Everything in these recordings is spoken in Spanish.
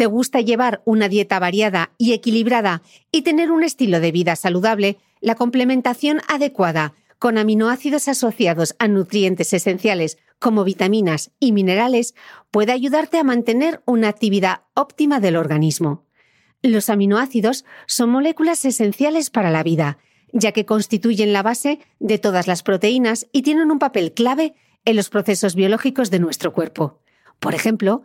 te gusta llevar una dieta variada y equilibrada y tener un estilo de vida saludable, la complementación adecuada con aminoácidos asociados a nutrientes esenciales como vitaminas y minerales puede ayudarte a mantener una actividad óptima del organismo. Los aminoácidos son moléculas esenciales para la vida, ya que constituyen la base de todas las proteínas y tienen un papel clave en los procesos biológicos de nuestro cuerpo. Por ejemplo,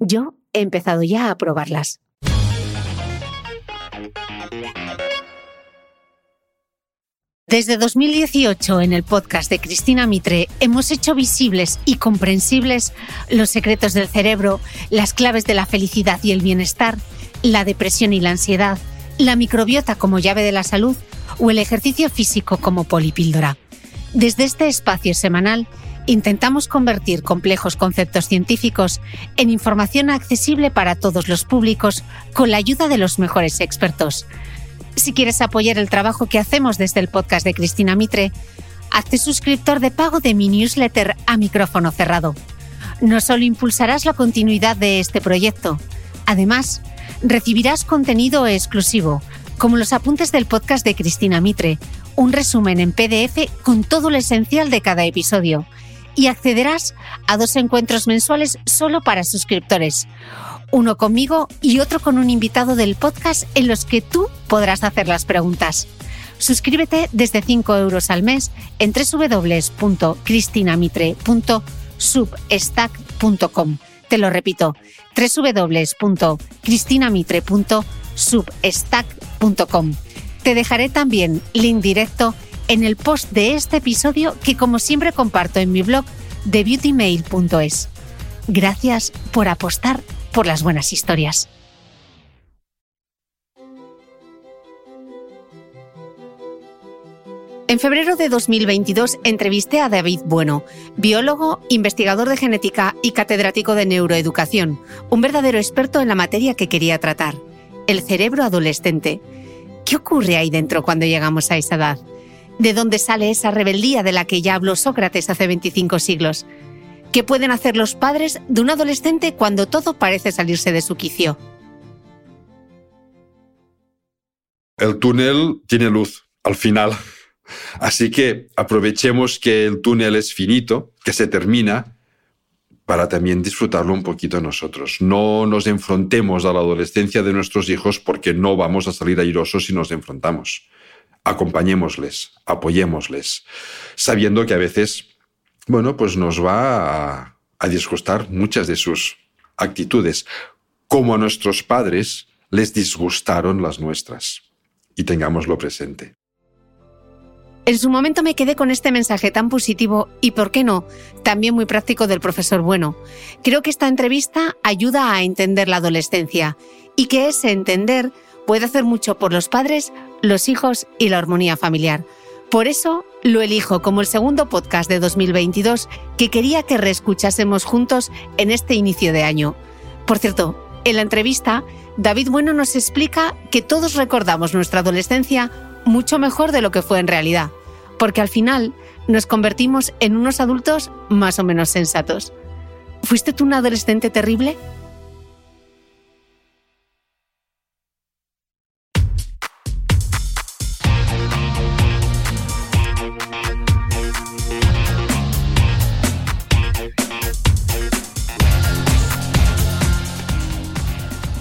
Yo he empezado ya a probarlas. Desde 2018 en el podcast de Cristina Mitre hemos hecho visibles y comprensibles los secretos del cerebro, las claves de la felicidad y el bienestar, la depresión y la ansiedad, la microbiota como llave de la salud o el ejercicio físico como polipíldora. Desde este espacio semanal intentamos convertir complejos conceptos científicos en información accesible para todos los públicos con la ayuda de los mejores expertos. Si quieres apoyar el trabajo que hacemos desde el podcast de Cristina Mitre, hazte suscriptor de pago de mi newsletter a micrófono cerrado. No solo impulsarás la continuidad de este proyecto, además, recibirás contenido exclusivo, como los apuntes del podcast de Cristina Mitre, un resumen en PDF con todo lo esencial de cada episodio, y accederás a dos encuentros mensuales solo para suscriptores uno conmigo y otro con un invitado del podcast en los que tú podrás hacer las preguntas. Suscríbete desde 5 euros al mes en www.cristinamitre.substack.com. Te lo repito, www.cristinamitre.substack.com. Te dejaré también link directo en el post de este episodio que como siempre comparto en mi blog de beautymail.es. Gracias por apostar por las buenas historias. En febrero de 2022 entrevisté a David Bueno, biólogo, investigador de genética y catedrático de neuroeducación, un verdadero experto en la materia que quería tratar, el cerebro adolescente. ¿Qué ocurre ahí dentro cuando llegamos a esa edad? ¿De dónde sale esa rebeldía de la que ya habló Sócrates hace 25 siglos? ¿Qué pueden hacer los padres de un adolescente cuando todo parece salirse de su quicio? El túnel tiene luz al final. Así que aprovechemos que el túnel es finito, que se termina, para también disfrutarlo un poquito nosotros. No nos enfrentemos a la adolescencia de nuestros hijos porque no vamos a salir airosos si nos enfrentamos. Acompañémosles, apoyémosles, sabiendo que a veces bueno, pues nos va a, disgustar muchas de sus actitudes, como a nuestros padres les disgustaron las nuestras. Y tengámoslo presente. En su momento me quedé con este mensaje tan positivo y, ¿por qué no?, también muy práctico del profesor Bueno. Creo que esta entrevista ayuda a entender la adolescencia y que ese entender puede hacer mucho por los padres, los hijos y la armonía familiar. Por eso lo elijo como el segundo podcast de 2022 que quería que reescuchásemos juntos en este inicio de año. Por cierto, En la entrevista, David Bueno nos explica que todos recordamos nuestra adolescencia mucho mejor de lo que fue en realidad, porque al final nos convertimos en unos adultos más o menos sensatos. ¿Fuiste tú un adolescente terrible?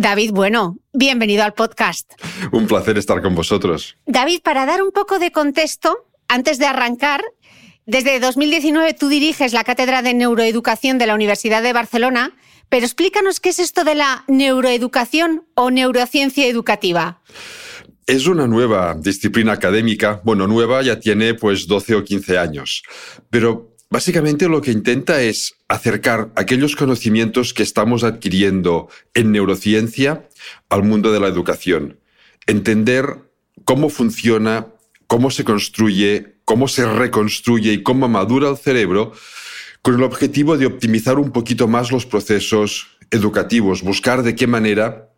David, bueno, bienvenido al podcast. Un placer estar con vosotros. David, para dar un poco de contexto, antes de arrancar, desde 2019 tú diriges la Cátedra de Neuroeducación de la Universidad de Barcelona, pero explícanos qué es esto de la neuroeducación o neurociencia educativa. Es una nueva disciplina académica, bueno, nueva ya tiene pues 12 o 15 años, pero Básicamente lo que intenta es acercar aquellos conocimientos que estamos adquiriendo en neurociencia al mundo de la educación. Entender cómo funciona, cómo se construye, cómo se reconstruye y cómo madura el cerebro con el objetivo de optimizar un poquito más los procesos educativos, buscar de qué manera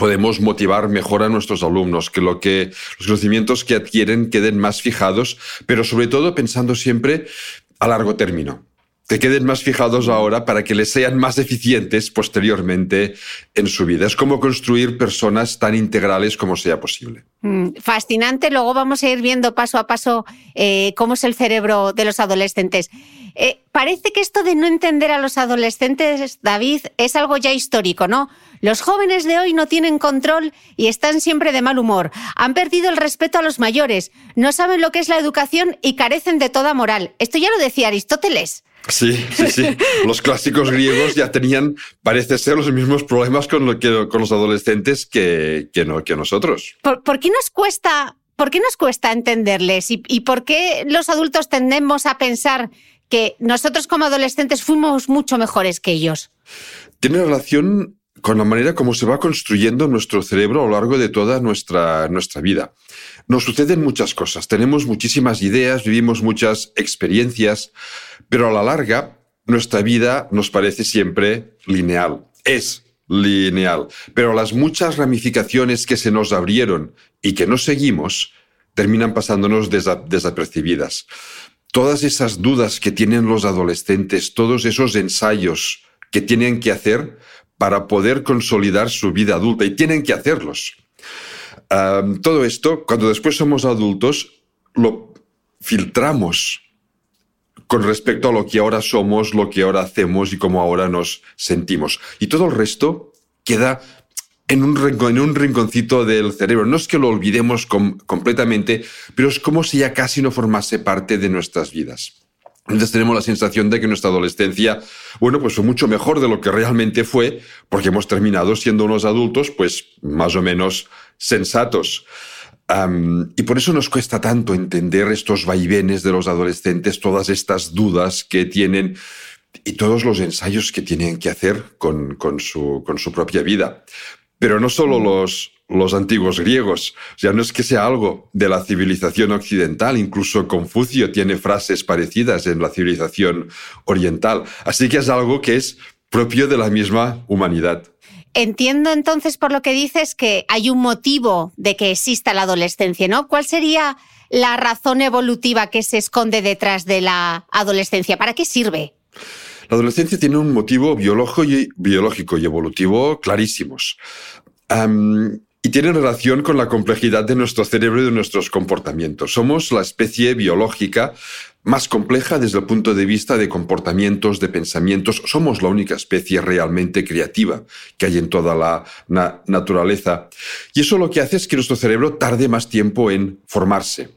podemos motivar mejor a nuestros alumnos, que, lo que los conocimientos que adquieren queden más fijados, pero sobre todo pensando siempre a largo término, que queden más fijados ahora para que les sean más eficientes posteriormente en su vida. Es como construir personas tan integrales como sea posible. Mm, fascinante. Luego vamos a ir viendo paso a paso eh, cómo es el cerebro de los adolescentes. Eh, parece que esto de no entender a los adolescentes, David, es algo ya histórico, ¿no? Los jóvenes de hoy no tienen control y están siempre de mal humor. Han perdido el respeto a los mayores, no saben lo que es la educación y carecen de toda moral. Esto ya lo decía Aristóteles. Sí, sí, sí. Los clásicos griegos ya tenían, parece ser, los mismos problemas con, los adolescentes que, no, que nosotros. ¿Por, qué nos cuesta, por qué nos cuesta entenderles y, y por qué los adultos tendemos a pensar que nosotros como adolescentes fuimos mucho mejores que ellos? Tiene relación con la manera como se va construyendo nuestro cerebro a lo largo de toda nuestra, nuestra vida. Nos suceden muchas cosas, tenemos muchísimas ideas, vivimos muchas experiencias, pero a la larga nuestra vida nos parece siempre lineal. Es lineal, pero las muchas ramificaciones que se nos abrieron y que no seguimos terminan pasándonos desapercibidas. Todas esas dudas que tienen los adolescentes, todos esos ensayos que tienen que hacer, para poder consolidar su vida adulta y tienen que hacerlos. Todo esto, cuando después somos adultos, lo filtramos con respecto a lo que ahora somos, lo que ahora hacemos y cómo ahora nos sentimos. Y todo el resto queda en un, en un rinconcito del cerebro. No es que lo olvidemos completamente, pero es como si ya casi no formase parte de nuestras vidas. Entonces tenemos la sensación de que nuestra adolescencia, bueno, pues fue mucho mejor de lo que realmente fue, porque hemos terminado siendo unos adultos, pues más o menos sensatos. y por eso nos cuesta tanto entender estos vaivenes de los adolescentes, todas estas dudas que tienen y todos los ensayos que tienen que hacer con, con, su, con su propia vida. Pero no solo los, los antiguos griegos. O sea, no es que sea algo de la civilización occidental, incluso Confucio tiene frases parecidas en la civilización oriental. Así que es algo que es propio de la misma humanidad. Entiendo entonces por lo que dices que hay un motivo de que exista la adolescencia, ¿no? ¿Cuál sería la razón evolutiva que se esconde detrás de la adolescencia? ¿Para qué sirve? La adolescencia tiene un motivo biológico y, evolutivo clarísimos y tiene relación con la complejidad de nuestro cerebro y de nuestros comportamientos. Somos la especie biológica más compleja desde el punto de vista de comportamientos, de pensamientos. Somos la única especie realmente creativa que hay en toda la naturaleza. Y eso lo que hace es que nuestro cerebro tarde más tiempo en formarse.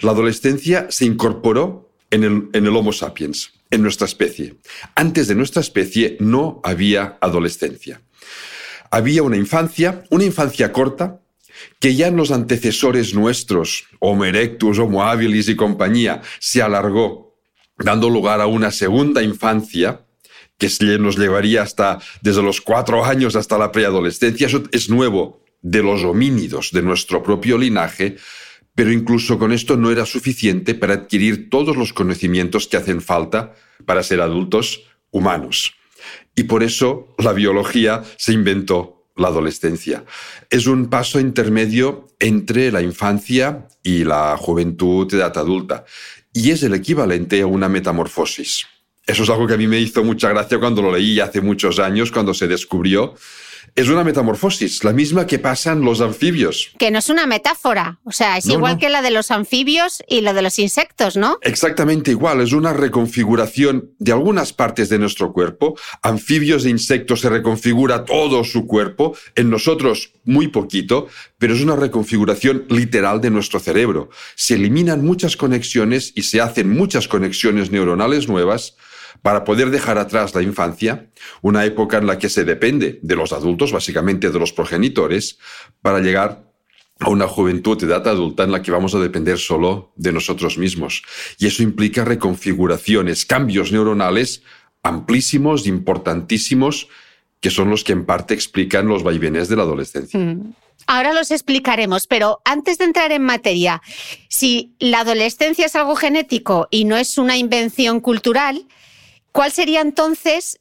La adolescencia se incorporó en el, Homo sapiens, en nuestra especie. Antes de nuestra especie no había adolescencia había una infancia, una infancia corta, que ya en los antecesores nuestros, Homo erectus, Homo habilis y compañía, se alargó, dando lugar a una segunda infancia que nos llevaría hasta desde los cuatro años hasta la preadolescencia. Eso es nuevo de los homínidos de nuestro propio linaje, pero incluso con esto no era suficiente para adquirir todos los conocimientos que hacen falta para ser adultos humanos. Y por eso la biología se inventó la adolescencia. Es un paso intermedio entre la infancia y la juventud de edad adulta. Y es el equivalente a una metamorfosis. Eso es algo que a mí me hizo mucha gracia cuando lo leí hace muchos años, cuando se descubrió es una metamorfosis, la misma que pasan los anfibios. Que no es una metáfora, o sea, es igual que la de los anfibios y la de los insectos, ¿no? Exactamente igual, es una reconfiguración de algunas partes de nuestro cuerpo. Anfibios e insectos se reconfigura todo su cuerpo, en nosotros muy poquito, pero es una reconfiguración literal de nuestro cerebro. Se eliminan muchas conexiones y se hacen muchas conexiones neuronales nuevas para poder dejar atrás la infancia, una época en la que se depende de los adultos, básicamente de los progenitores, para llegar a una juventud de edad adulta en la que vamos a depender solo de nosotros mismos. Y eso implica reconfiguraciones, cambios neuronales amplísimos, importantísimos, que son los que en parte explican los vaivenes de la adolescencia. Mm. Ahora los explicaremos, pero antes de entrar en materia, si la adolescencia es algo genético y no es una invención cultural, ¿Cuál sería entonces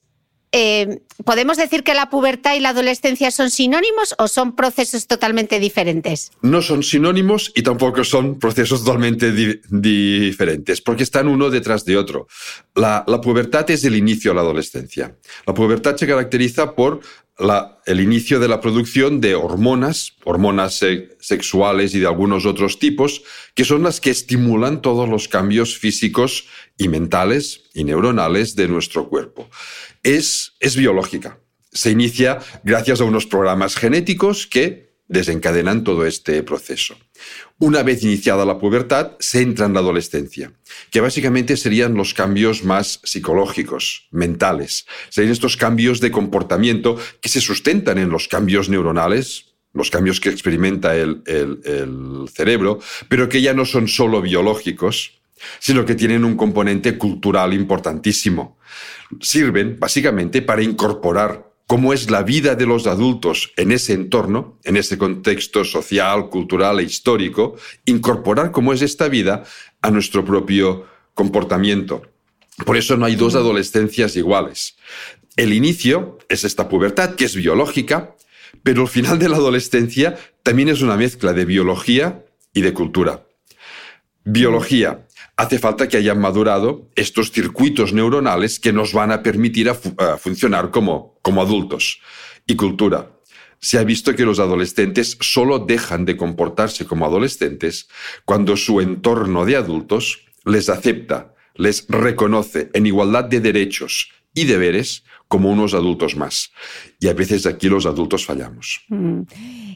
eh, ¿podemos decir que la pubertad y la adolescencia son sinónimos o son procesos totalmente diferentes? No son sinónimos y tampoco son procesos totalmente diferentes, porque están uno detrás de otro. La, pubertad es el inicio de la adolescencia. La pubertad se caracteriza por el inicio de la producción de hormonas, hormonas sexuales y de algunos otros tipos, que son las que estimulan todos los cambios físicos y mentales y neuronales de nuestro cuerpo. Es, es biológica. Se inicia gracias a unos programas genéticos que desencadenan todo este proceso. Una vez iniciada la pubertad, se entra en la adolescencia, que básicamente serían los cambios más psicológicos, mentales. Serían estos cambios de comportamiento que se sustentan en los cambios neuronales, los cambios que experimenta el, el cerebro, pero que ya no son solo biológicos, sino que tienen un componente cultural importantísimo. Sirven básicamente para incorporar cómo es la vida de los adultos en ese entorno, en ese contexto social, cultural e histórico, incorporar cómo es esta vida a nuestro propio comportamiento. Por eso no hay dos adolescencias iguales. El inicio es esta pubertad, que es biológica, pero el final de la adolescencia también es una mezcla de biología y de cultura. Biología, hace falta que hayan madurado estos circuitos neuronales que nos van a permitir funcionar como, como adultos. Y cultura. Se ha visto que los adolescentes solo dejan de comportarse como adolescentes cuando su entorno de adultos les acepta, les reconoce en igualdad de derechos y deberes como unos adultos más. Y a veces aquí los adultos fallamos. Mm.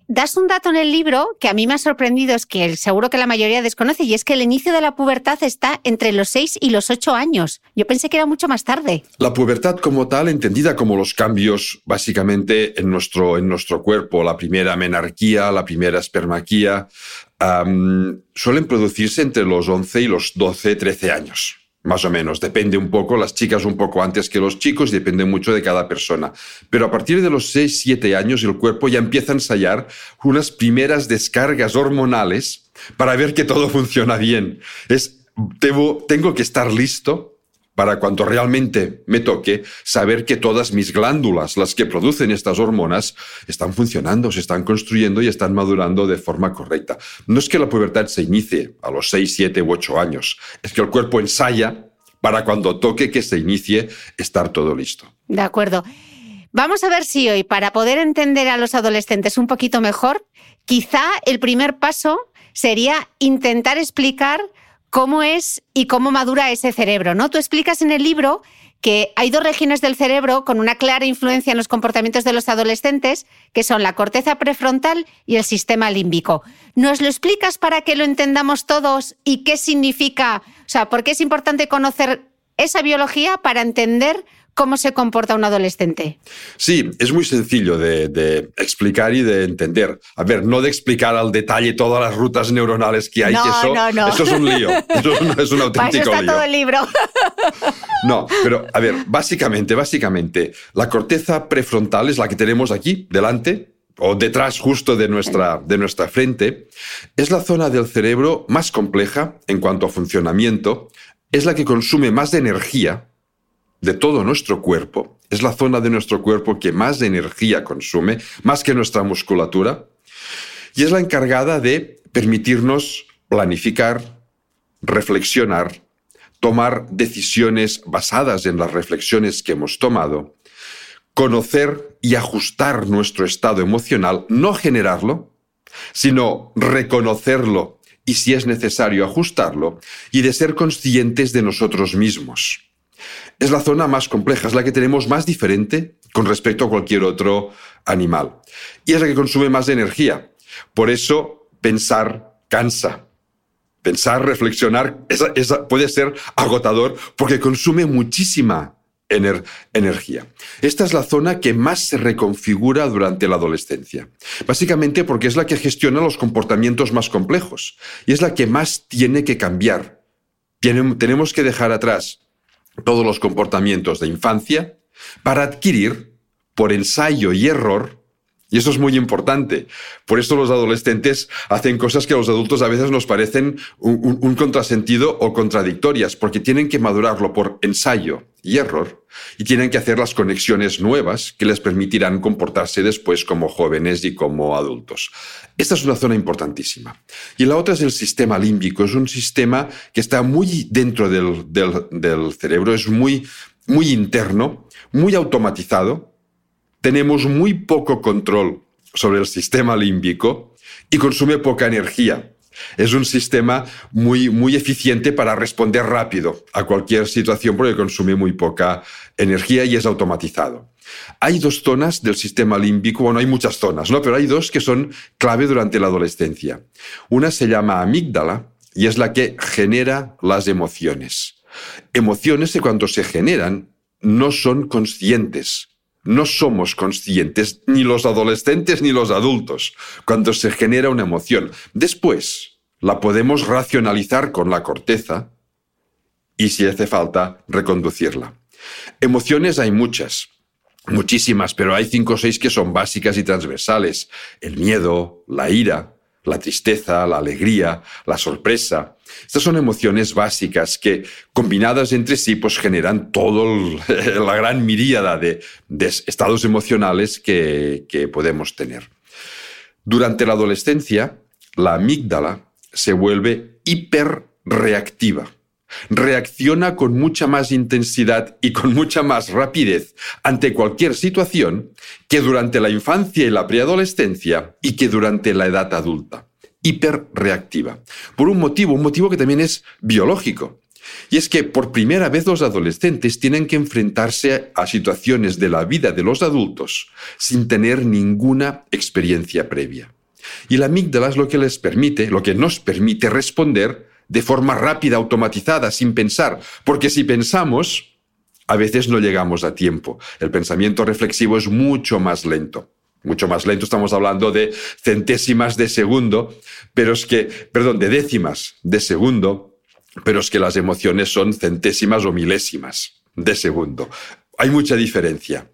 Das un dato en el libro que a mí me ha sorprendido, es que seguro que la mayoría desconoce, y es que el inicio de la pubertad está entre los 6 y los 8 años. Yo pensé que era mucho más tarde. La pubertad como tal, entendida como los cambios básicamente en nuestro, en nuestro cuerpo, la primera menarquía, la primera espermaquía, suelen producirse entre los 11 y los 12, 13 años más o menos. Depende un poco, las chicas un poco antes que los chicos, depende mucho de cada persona. Pero a partir de los 6, 7 años el cuerpo ya empieza a ensayar unas primeras descargas hormonales para ver que todo funciona bien. Es, tengo que estar listo para cuando realmente me toque saber que todas mis glándulas, las que producen estas hormonas, están funcionando, se están construyendo y están madurando de forma correcta. No es que la pubertad se inicie a los 6, 7 u 8 años, es que el cuerpo ensaya para cuando toque que se inicie estar todo listo. De acuerdo. Vamos a ver si hoy, para poder entender a los adolescentes un poquito mejor, quizá el primer paso sería intentar explicar cómo es y cómo madura ese cerebro, ¿no? Tú explicas en el libro que hay dos regiones del cerebro con una clara influencia en los comportamientos de los adolescentes, que son la corteza prefrontal y el sistema límbico. ¿Nos lo explicas para que lo entendamos todos y qué significa, o sea, por qué es importante conocer esa biología para entender cómo se comporta un adolescente? Sí, es muy sencillo de, explicar y de entender. A ver, no de explicar al detalle todas las rutas neuronales que hay, no, que eso, no, no. eso es un lío. Eso es un auténtico Para está todo el libro. No, pero a ver, básicamente, básicamente, la corteza prefrontal es la que tenemos aquí, delante, o detrás justo de nuestra, de nuestra frente, es la zona del cerebro más compleja en cuanto a funcionamiento, es la que consume más de energía de todo nuestro cuerpo, es la zona de nuestro cuerpo que más energía consume, más que nuestra musculatura, y es la encargada de permitirnos planificar, reflexionar, tomar decisiones basadas en las reflexiones que hemos tomado, conocer y ajustar nuestro estado emocional, no generarlo, sino reconocerlo y si es necesario ajustarlo, y de ser conscientes de nosotros mismos es la zona más compleja, es la que tenemos más diferente con respecto a cualquier otro animal. Y es la que consume más energía. Por eso pensar cansa. Pensar, reflexionar, puede ser agotador porque consume muchísima energía. Esta es la zona que más se reconfigura durante la adolescencia. Básicamente porque es la que gestiona los comportamientos más complejos y es la que más tiene que cambiar. tenemos que dejar atrás todos los comportamientos de infancia para adquirir, por ensayo y error, y eso es muy importante. Por esto los adolescentes hacen cosas que a los adultos a veces nos parecen un, contrasentido o contradictorias, porque tienen que madurarlo por ensayo y error y tienen que hacer las conexiones nuevas que les permitirán comportarse después como jóvenes y como adultos. Esta es una zona importantísima. Y la otra es el sistema límbico. Es un sistema que está muy dentro del cerebro, es muy, muy interno, muy automatizado tenemos muy poco control sobre el sistema límbico y consume poca energía. Es un sistema muy, muy eficiente para responder rápido a cualquier situación porque consume muy poca energía y es automatizado. Hay dos zonas del sistema límbico, bueno, hay muchas zonas, ¿no? Pero hay dos que son clave durante la adolescencia. Una se llama amígdala y es la que genera las emociones. Emociones que cuando se generan no son conscientes no somos conscientes, ni los adolescentes ni los adultos, cuando se genera una emoción. Después, la podemos racionalizar con la corteza y, si hace falta, reconducirla. Emociones hay muchas, muchísimas, pero hay cinco o seis que son básicas y transversales. El miedo, la ira, la tristeza, la alegría, la sorpresa. Estas son emociones básicas que, combinadas entre sí, pues generan toda la gran miríada de, estados emocionales que, que podemos tener. Durante la adolescencia, la amígdala se vuelve hiperreactiva reacciona con mucha más intensidad y con mucha más rapidez ante cualquier situación que durante la infancia y la preadolescencia y que durante la edad adulta. Hiperreactiva. Por un motivo, un motivo que también es biológico. Y es que por primera vez los adolescentes tienen que enfrentarse a situaciones de la vida de los adultos sin tener ninguna experiencia previa. Y la amígdala es lo que les permite, lo que nos permite responder de forma rápida, automatizada, sin pensar. Porque si pensamos, a veces no llegamos a tiempo. El pensamiento reflexivo es mucho más lento. Mucho más lento, estamos hablando de centésimas de segundo, pero es que, perdón, de décimas de segundo, pero es que las emociones son centésimas o milésimas de segundo. Hay mucha diferencia.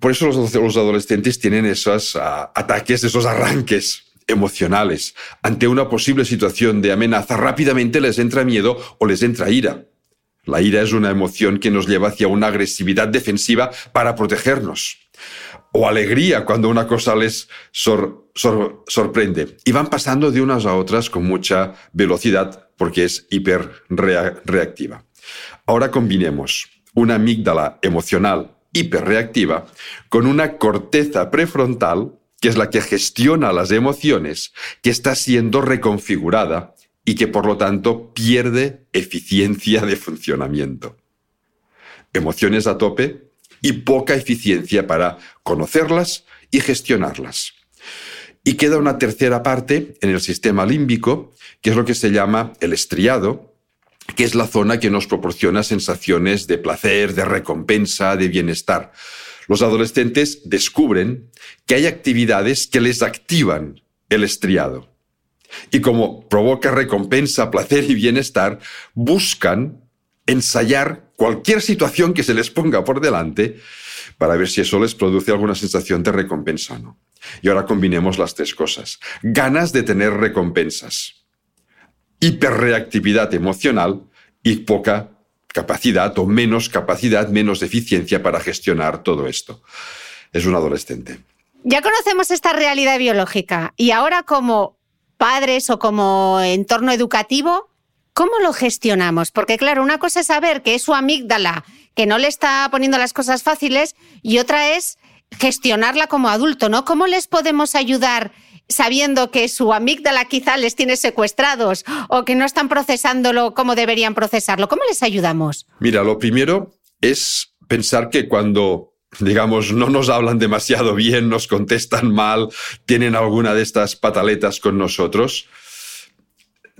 por eso los, adolescentes tienen esos ah, ataques, esos arranques emocionales. Ante una posible situación de amenaza, rápidamente les entra miedo o les entra ira. La ira es una emoción que nos lleva hacia una agresividad defensiva para protegernos. O alegría cuando una cosa les sorprende. Y van pasando de unas a otras con mucha velocidad porque es hiperreactiva. Ahora combinemos una amígdala emocional hiperreactiva con una corteza prefrontal que es la que gestiona las emociones, que está siendo reconfigurada y que por lo tanto pierde eficiencia de funcionamiento. Emociones a tope y poca eficiencia para conocerlas y gestionarlas. Y queda una tercera parte en el sistema límbico, que es lo que se llama el estriado, que es la zona que nos proporciona sensaciones de placer, de recompensa, de bienestar. Los adolescentes descubren que hay actividades que les activan el estriado. Y como provoca recompensa, placer y bienestar, buscan ensayar cualquier situación que se les ponga por delante para ver si eso les produce alguna sensación de recompensa o no. Y ahora combinemos las tres cosas. Ganas de tener recompensas, hiperreactividad emocional y poca capacidad o menos capacidad, menos eficiencia para gestionar todo esto. Es un adolescente. Ya conocemos esta realidad biológica y ahora como padres o como entorno educativo, ¿cómo lo gestionamos? Porque claro, una cosa es saber que es su amígdala, que no le está poniendo las cosas fáciles, y otra es gestionarla como adulto, ¿no? ¿Cómo les podemos ayudar sabiendo que su amígdala quizá les tiene secuestrados o que no están procesándolo como deberían procesarlo? ¿Cómo les ayudamos? Mira, lo primero es pensar que cuando digamos, no nos hablan demasiado bien, nos contestan mal, tienen alguna de estas pataletas con nosotros,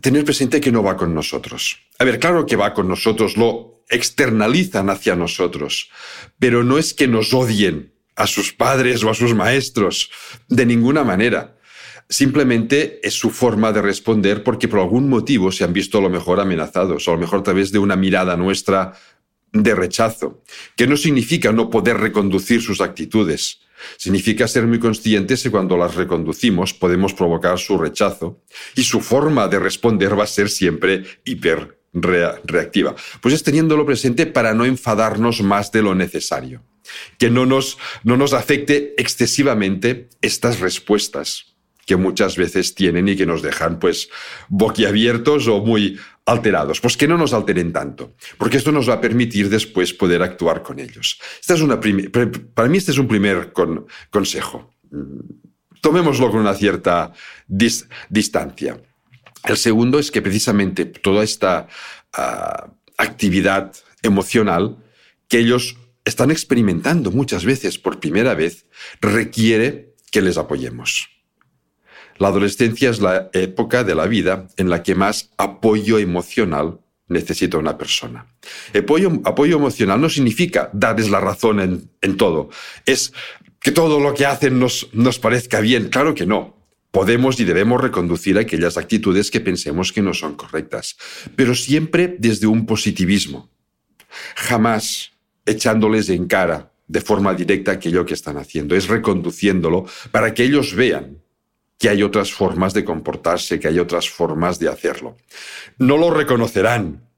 tener presente que no va con nosotros. A ver, claro que va con nosotros, lo externalizan hacia nosotros, pero no es que nos odien a sus padres o a sus maestros, de ninguna manera. Simplemente es su forma de responder porque por algún motivo se han visto a lo mejor amenazados, o a lo mejor a través de una mirada nuestra de rechazo, que no significa no poder reconducir sus actitudes. Significa ser muy conscientes que cuando las reconducimos podemos provocar su rechazo y su forma de responder va a ser siempre hiper reactiva. Pues es teniéndolo presente para no enfadarnos más de lo necesario, que no nos, no nos afecte excesivamente estas respuestas que muchas veces tienen y que nos dejan pues boquiabiertos o muy alterados. Pues que no nos alteren tanto, porque esto nos va a permitir después poder actuar con ellos. Esta es una para mí este es un primer consejo. Tomémoslo con una cierta distancia. El segundo es que precisamente toda esta ah, actividad emocional que ellos están experimentando muchas veces por primera vez requiere que les apoyemos. La adolescencia es la época de la vida en la que más apoyo emocional necesita una persona. Apoyo, apoyo emocional no significa darles la razón en, todo. Es que todo lo que hacen nos, nos parezca bien. Claro que no. Podemos y debemos reconducir aquellas actitudes que pensemos que no son correctas, pero siempre desde un positivismo. Jamás echándoles en cara de forma directa aquello que están haciendo. Es reconduciéndolo para que ellos vean que hay otras formas de comportarse, que hay otras formas de hacerlo. No lo reconocerán.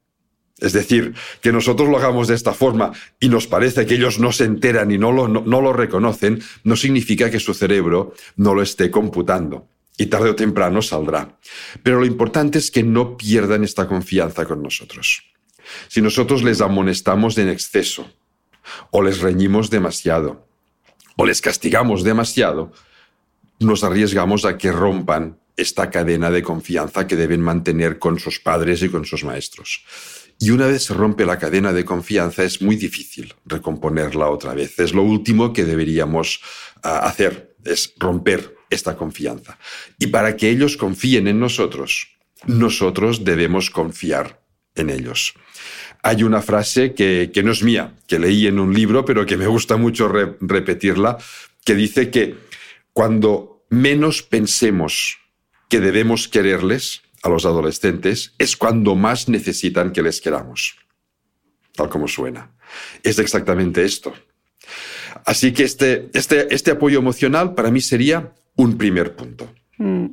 Es decir, que nosotros lo hagamos de esta forma y nos parece que ellos no se enteran y no lo, no, lo reconocen, no significa que su cerebro no lo esté computando y tarde o temprano saldrá. Pero lo importante es que no pierdan esta confianza con nosotros. Si nosotros les amonestamos en exceso, o les reñimos demasiado, o les castigamos demasiado, nos arriesgamos a que rompan esta cadena de confianza que deben mantener con sus padres y con sus maestros. Y una vez se rompe la cadena de confianza es muy difícil recomponerla otra vez. Es lo último que deberíamos ah, hacer, es romper esta confianza. Y para que ellos confíen en nosotros, nosotros debemos confiar en ellos. Hay una frase que, no es mía, que leí en un libro, pero que me gusta mucho repetirla, que dice que cuando menos pensemos que debemos quererles a los adolescentes, es cuando más necesitan que les queramos. Tal como suena. Es exactamente esto. Así que este, este, este apoyo emocional para mí sería un primer punto. Mm.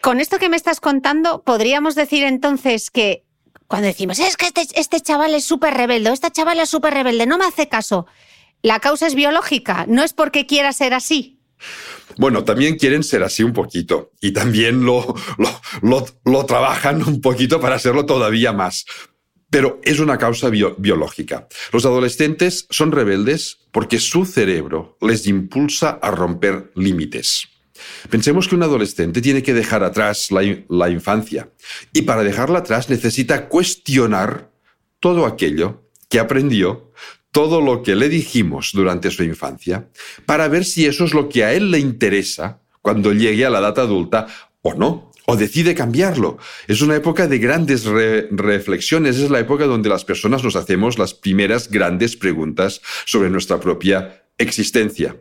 Con esto que me estás contando, podríamos decir entonces que cuando decimos, es que este, este chaval es súper rebelde, esta chavala es súper rebelde, no me hace caso, la causa es biológica, no es porque quiera ser así. Bueno, también quieren ser así un poquito y también lo, lo, trabajan un poquito para hacerlo todavía más. Pero es una causa biológica. Los adolescentes son rebeldes porque su cerebro les impulsa a romper límites. Pensemos que un adolescente tiene que dejar atrás la, la infancia y para dejarla atrás necesita cuestionar todo aquello que aprendió, todo lo que le dijimos durante su infancia para ver si eso es lo que a él le interesa cuando llegue a la edad adulta o no, o decide cambiarlo. Es una época de grandes reflexiones, es la época donde las personas nos hacemos las primeras grandes preguntas sobre nuestra propia existencia.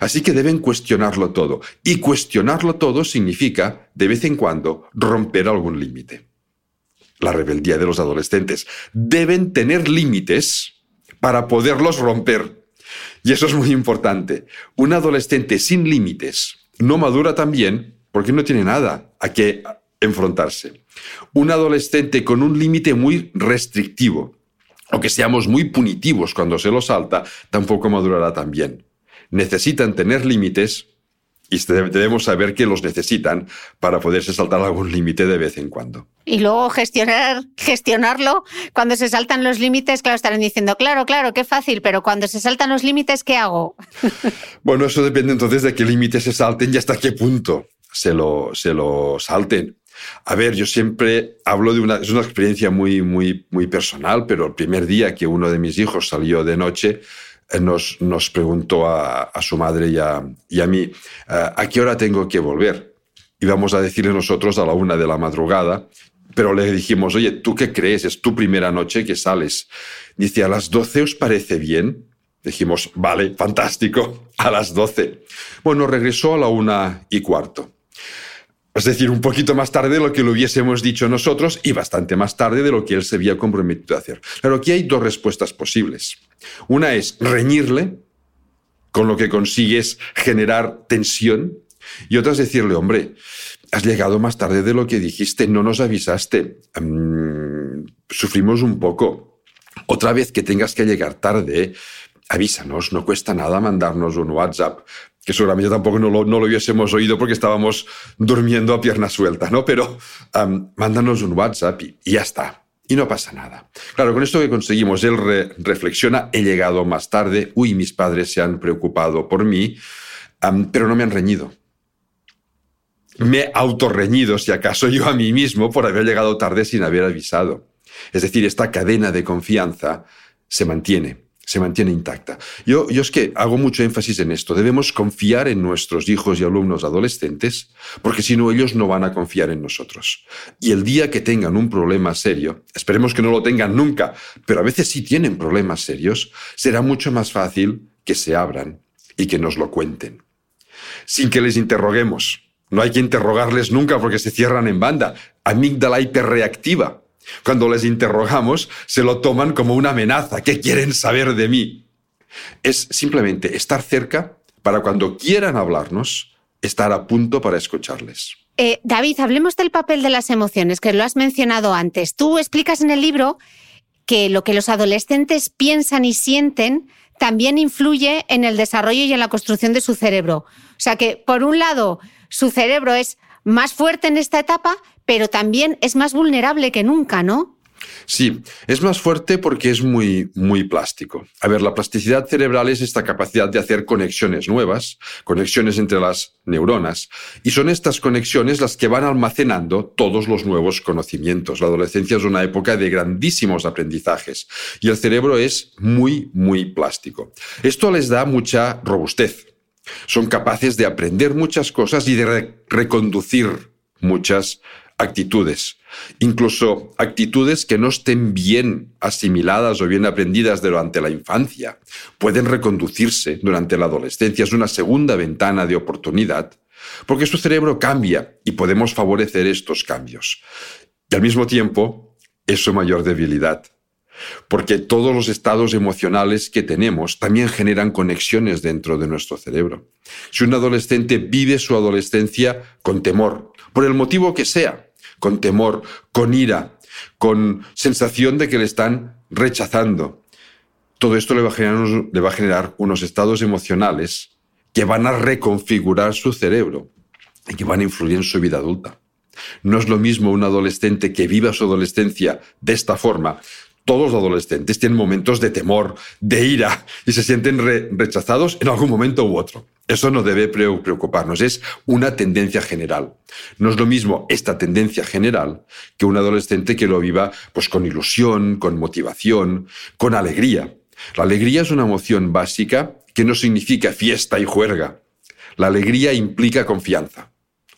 Así que deben cuestionarlo todo. Y cuestionarlo todo significa, de vez en cuando, romper algún límite. La rebeldía de los adolescentes. Deben tener límites para poderlos romper. Y eso es muy importante. Un adolescente sin límites no madura también porque no tiene nada a qué enfrentarse. Un adolescente con un límite muy restrictivo o que seamos muy punitivos cuando se lo salta, tampoco madurará tan bien necesitan tener límites y debemos saber que los necesitan para poderse saltar algún límite de vez en cuando. Y luego gestionar, gestionarlo, cuando se saltan los límites, claro, estarán diciendo, claro, claro, qué fácil, pero cuando se saltan los límites, ¿qué hago? bueno, eso depende entonces de qué límites se salten y hasta qué punto se lo, se lo salten. A ver, yo siempre hablo de una, es una experiencia muy, muy, muy personal, pero el primer día que uno de mis hijos salió de noche, nos, nos preguntó a, su madre y a, y a mí, eh, ¿a qué hora tengo que volver? Y vamos a decirle nosotros a la una de la madrugada, pero le dijimos, oye, ¿tú qué crees? Es tu primera noche que sales. Dice, ¿a las doce os parece bien? Dijimos, vale, fantástico, a las doce. Bueno, regresó a la una y cuarto. Es decir, un poquito más tarde de lo que lo hubiésemos dicho nosotros y bastante más tarde de lo que él se había comprometido a hacer. Claro, aquí hay dos respuestas posibles. Una es reñirle, con lo que consigues generar tensión, y otra es decirle, hombre, has llegado más tarde de lo que dijiste, no nos avisaste, mm, sufrimos un poco. Otra vez que tengas que llegar tarde, avísanos, no cuesta nada mandarnos un WhatsApp que seguramente tampoco no lo, no lo, hubiésemos oído porque estábamos durmiendo a pierna suelta, ¿no? Pero mándanos un WhatsApp y, ya está. Y no pasa nada. Claro, con esto que conseguimos, él reflexiona, he llegado más tarde, uy, mis padres se han preocupado por mí, pero no me han reñido. Me he autorreñido, si acaso, yo a mí mismo por haber llegado tarde sin haber avisado. Es decir, esta cadena de confianza se mantiene se mantiene intacta. Yo, yo es que hago mucho énfasis en esto. Debemos confiar en nuestros hijos y alumnos adolescentes, porque si no, ellos no van a confiar en nosotros. Y el día que tengan un problema serio, esperemos que no lo tengan nunca, pero a veces sí tienen problemas serios, será mucho más fácil que se abran y que nos lo cuenten. Sin que les interroguemos. No hay que interrogarles nunca porque se cierran en banda. Amígdala hiperreactiva cuando les interrogamos, se lo toman como una amenaza. ¿Qué quieren saber de mí? Es simplemente estar cerca para cuando quieran hablarnos, estar a punto para escucharles. Eh, David, hablemos del papel de las emociones, que lo has mencionado antes. Tú explicas en el libro que lo que los adolescentes piensan y sienten también influye en el desarrollo y en la construcción de su cerebro. O sea que, por un lado, su cerebro es más fuerte en esta etapa, pero también es más vulnerable que nunca, ¿no? Sí, es más fuerte porque es muy, muy plástico. A ver, la plasticidad cerebral es esta capacidad de hacer conexiones nuevas, conexiones entre las neuronas, y son estas conexiones las que van almacenando todos los nuevos conocimientos. La adolescencia es una época de grandísimos aprendizajes y el cerebro es muy, muy plástico. Esto les da mucha robustez. Son capaces de aprender muchas cosas y de reconducir muchas actitudes, incluso actitudes que no estén bien asimiladas o bien aprendidas durante la infancia, pueden reconducirse durante la adolescencia. Es una segunda ventana de oportunidad, porque su cerebro cambia y podemos favorecer estos cambios. Y al mismo tiempo, es su mayor debilidad, porque todos los estados emocionales que tenemos también generan conexiones dentro de nuestro cerebro. Si un adolescente vive su adolescencia con temor, por el motivo que sea, con temor, con ira, con sensación de que le están rechazando. Todo esto le va, a generar, unos estados emocionales que van a reconfigurar su cerebro y que van a influir en su vida adulta. No es lo mismo un adolescente que viva su adolescencia de esta forma. Todos los adolescentes tienen momentos de temor, de ira y se sienten rechazados en algún momento u otro. Eso no debe preocuparnos, es una tendencia general. No es lo mismo esta tendencia general que un adolescente que lo viva pues, con ilusión, con motivación, con alegría. La alegría es una emoción básica que no significa fiesta y juerga. La alegría implica confianza.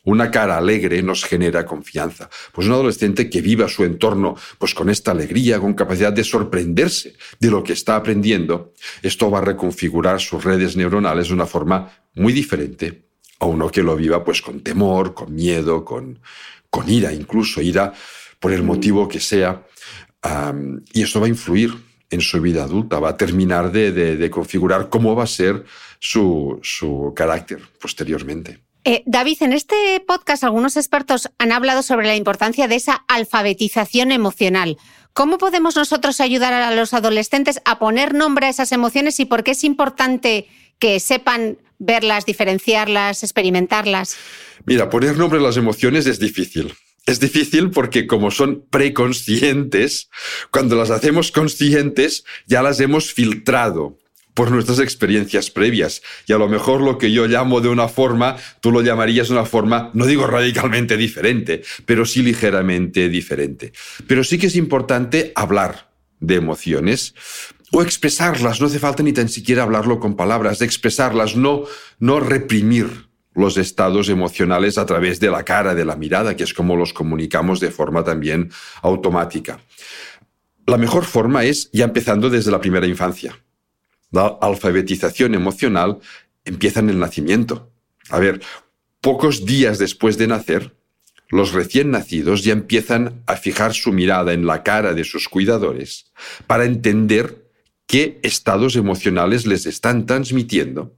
Una cara alegre nos genera confianza. Pues un adolescente que viva su entorno pues con esta alegría, con capacidad de sorprenderse de lo que está aprendiendo, esto va a reconfigurar sus redes neuronales de una forma muy diferente a uno que lo viva pues con temor, con miedo, con, con ira, incluso ira por el motivo que sea. y eso va a influir en su vida adulta, va a terminar de, de configurar cómo va a ser su, su carácter posteriormente. Eh, David, en este podcast algunos expertos han hablado sobre la importancia de esa alfabetización emocional. ¿Cómo podemos nosotros ayudar a los adolescentes a poner nombre a esas emociones y por qué es importante que sepan verlas, diferenciarlas, experimentarlas? Mira, poner nombre a las emociones es difícil. Es difícil porque como son preconscientes, cuando las hacemos conscientes ya las hemos filtrado por nuestras experiencias previas. Y a lo mejor lo que yo llamo de una forma, tú lo llamarías de una forma, no digo radicalmente diferente, pero sí ligeramente diferente. Pero sí que es importante hablar de emociones o expresarlas. No hace falta ni tan siquiera hablarlo con palabras, de expresarlas, no, no reprimir los estados emocionales a través de la cara, de la mirada, que es como los comunicamos de forma también automática. La mejor forma es ya empezando desde la primera infancia la alfabetización emocional empieza en el nacimiento. A ver, pocos días después de nacer, los recién nacidos ya empiezan a fijar su mirada en la cara de sus cuidadores para entender qué estados emocionales les están transmitiendo,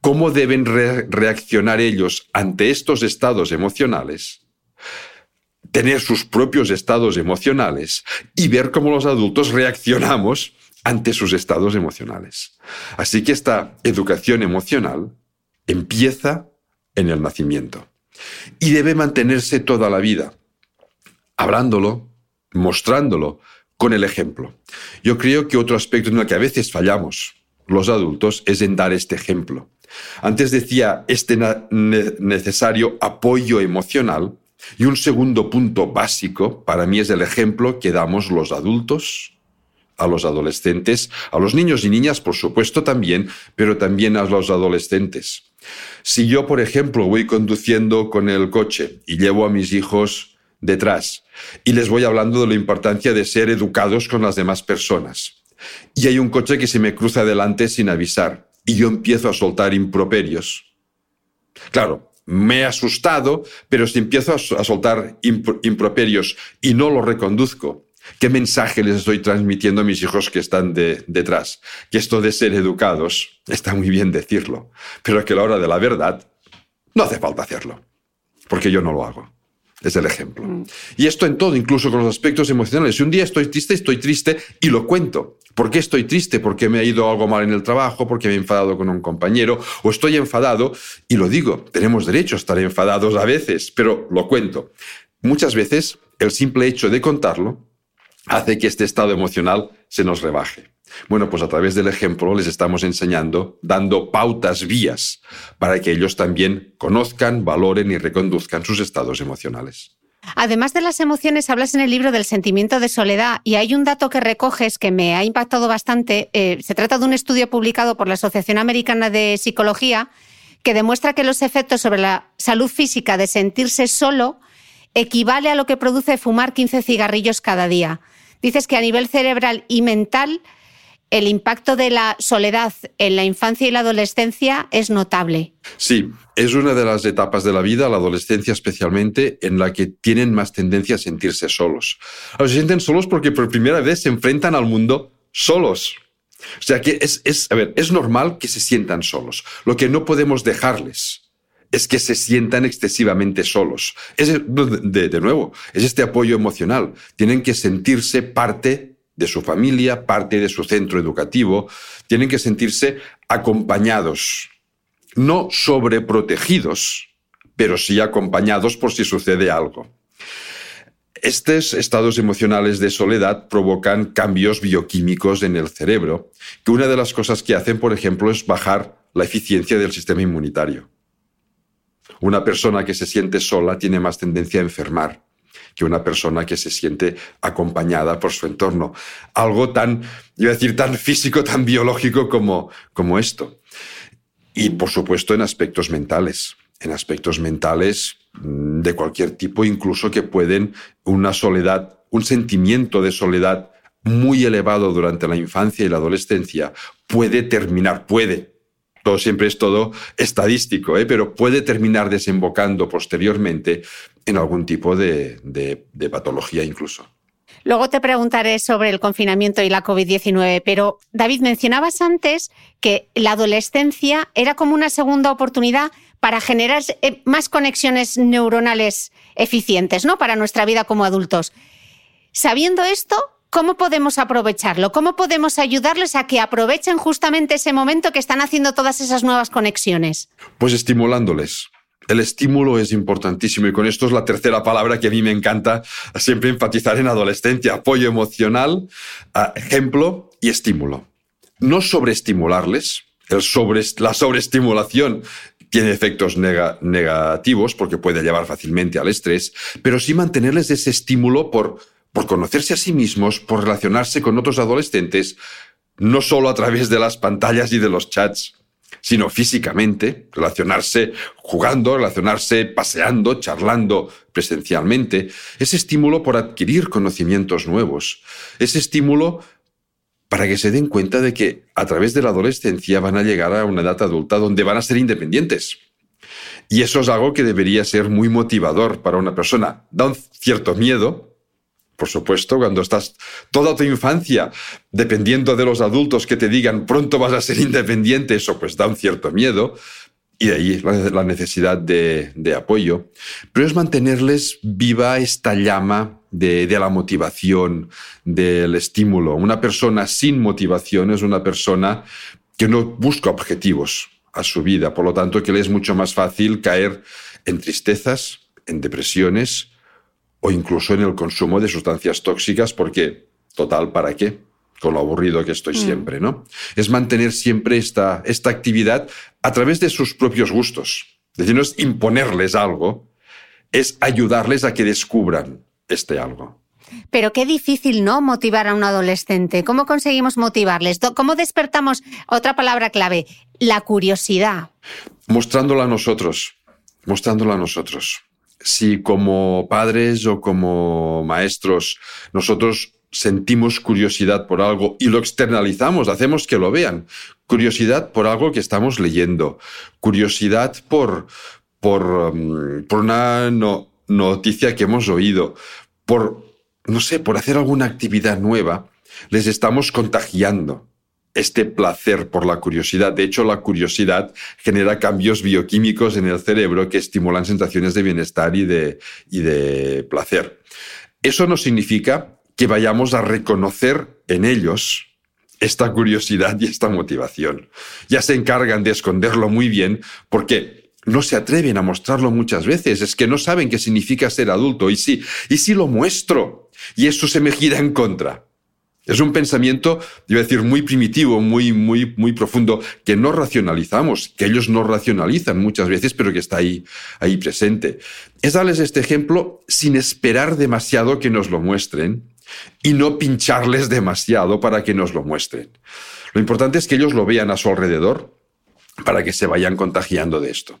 cómo deben reaccionar ellos ante estos estados emocionales, tener sus propios estados emocionales y ver cómo los adultos reaccionamos ante sus estados emocionales. Así que esta educación emocional empieza en el nacimiento y debe mantenerse toda la vida, hablándolo, mostrándolo con el ejemplo. Yo creo que otro aspecto en el que a veces fallamos los adultos es en dar este ejemplo. Antes decía este necesario apoyo emocional y un segundo punto básico para mí es el ejemplo que damos los adultos a los adolescentes, a los niños y niñas, por supuesto también, pero también a los adolescentes. Si yo, por ejemplo, voy conduciendo con el coche y llevo a mis hijos detrás y les voy hablando de la importancia de ser educados con las demás personas, y hay un coche que se me cruza delante sin avisar y yo empiezo a soltar improperios. Claro, me he asustado, pero si empiezo a soltar improperios y no lo reconduzco ¿Qué mensaje les estoy transmitiendo a mis hijos que están detrás? Que esto de ser educados está muy bien decirlo, pero que a la hora de la verdad no hace falta hacerlo, porque yo no lo hago. Es el ejemplo. Mm. Y esto en todo, incluso con los aspectos emocionales. Si un día estoy triste, estoy triste y lo cuento. ¿Por qué estoy triste? Porque me ha ido algo mal en el trabajo, porque me he enfadado con un compañero, o estoy enfadado y lo digo. Tenemos derecho a estar enfadados a veces, pero lo cuento. Muchas veces el simple hecho de contarlo hace que este estado emocional se nos rebaje. Bueno, pues a través del ejemplo les estamos enseñando, dando pautas, vías, para que ellos también conozcan, valoren y reconduzcan sus estados emocionales. Además de las emociones, hablas en el libro del sentimiento de soledad y hay un dato que recoges que me ha impactado bastante. Eh, se trata de un estudio publicado por la Asociación Americana de Psicología que demuestra que los efectos sobre la salud física de sentirse solo equivale a lo que produce fumar 15 cigarrillos cada día. Dices que a nivel cerebral y mental el impacto de la soledad en la infancia y la adolescencia es notable. Sí, es una de las etapas de la vida, la adolescencia especialmente, en la que tienen más tendencia a sentirse solos. se sienten solos porque por primera vez se enfrentan al mundo solos. O sea que es, es, a ver, es normal que se sientan solos. Lo que no podemos dejarles es que se sientan excesivamente solos. Es, de, de nuevo, es este apoyo emocional. Tienen que sentirse parte de su familia, parte de su centro educativo, tienen que sentirse acompañados, no sobreprotegidos, pero sí acompañados por si sucede algo. Estos estados emocionales de soledad provocan cambios bioquímicos en el cerebro, que una de las cosas que hacen, por ejemplo, es bajar la eficiencia del sistema inmunitario. Una persona que se siente sola tiene más tendencia a enfermar que una persona que se siente acompañada por su entorno. Algo tan, iba a decir, tan físico, tan biológico como, como esto. Y por supuesto en aspectos mentales. en aspectos mentales mm, de cualquier tipo, incluso que pueden una soledad, un sentimiento de soledad muy elevado durante la infancia y la adolescencia puede terminar, puede, todo siempre es todo estadístico, ¿eh? pero puede terminar desembocando posteriormente en algún tipo de, patología incluso. Luego te preguntaré sobre el confinamiento y la COVID-19, pero David, mencionabas antes que la adolescencia era como una segunda oportunidad para generar eh, más conexiones neuronales eficientes, ¿no? Para nuestra vida como adultos. Sabiendo esto, ¿cómo podemos aprovecharlo? ¿Cómo podemos ayudarles a que aprovechen justamente ese momento que están haciendo todas esas nuevas conexiones? Pues estimulándoles. El estímulo es importantísimo y con esto es la tercera palabra que a mí me encanta siempre enfatizar en adolescencia. Apoyo emocional, ejemplo y estímulo. No sobreestimularles. La sobreestimulación tiene efectos negativos porque puede llevar fácilmente al estrés, pero sí mantenerles ese estímulo por, por conocerse a sí mismos, por relacionarse con otros adolescentes, no solo a través de las pantallas y de los chats, sino físicamente, relacionarse jugando, relacionarse paseando, charlando presencialmente, ese estímulo por adquirir conocimientos nuevos, ese estímulo para que se den cuenta de que a través de la adolescencia van a llegar a una edad adulta donde van a ser independientes. Y eso es algo que debería ser muy motivador para una persona. Da un cierto miedo, por supuesto, cuando estás toda tu infancia dependiendo de los adultos que te digan pronto vas a ser independiente, eso pues da un cierto miedo. Y de ahí la necesidad de, apoyo. Pero es mantenerles viva esta llama de, la motivación, del estímulo. Una persona sin motivación es una persona que no busca objetivos a su vida. Por lo tanto, que le es mucho más fácil caer en tristezas, en depresiones, o incluso en el consumo de sustancias tóxicas, porque, total, ¿para qué? Con lo aburrido que estoy mm. siempre, ¿no? Es mantener siempre esta, esta actividad a través de sus propios gustos. Es decir, no es imponerles algo, es ayudarles a que descubran este algo. Pero qué difícil, ¿no? Motivar a un adolescente. ¿Cómo conseguimos motivarles? ¿Cómo despertamos, otra palabra clave, la curiosidad? Mostrándola a nosotros, mostrándola a nosotros si como padres o como maestros nosotros sentimos curiosidad por algo y lo externalizamos, hacemos que lo vean. Curiosidad por algo que estamos leyendo, curiosidad por, por, mm, por una noticia que hemos oído, por, no sé, por hacer alguna actividad nueva, les estamos contagiando este placer por la curiosidad. De hecho, la curiosidad genera cambios bioquímicos en el cerebro que estimulan sensaciones de bienestar y de, y de placer. Eso no significa que vayamos a reconocer en ellos esta curiosidad y esta motivación. Ya se encargan de esconderlo muy bien porque no se atreven a mostrarlo muchas veces, es que no saben qué significa ser adulto. Y sí, y si lo muestro, y eso se me gira en contra. Es un pensamiento, iba a decir, muy primitivo, muy, muy, muy profundo, que no racionalizamos, que ellos no racionalizan muchas veces, pero que está ahí, ahí presente. Es darles este ejemplo sin esperar demasiado que nos lo muestren y no pincharles demasiado para que nos lo muestren. Lo importante es que ellos lo vean a su alrededor para que se vayan contagiando de esto.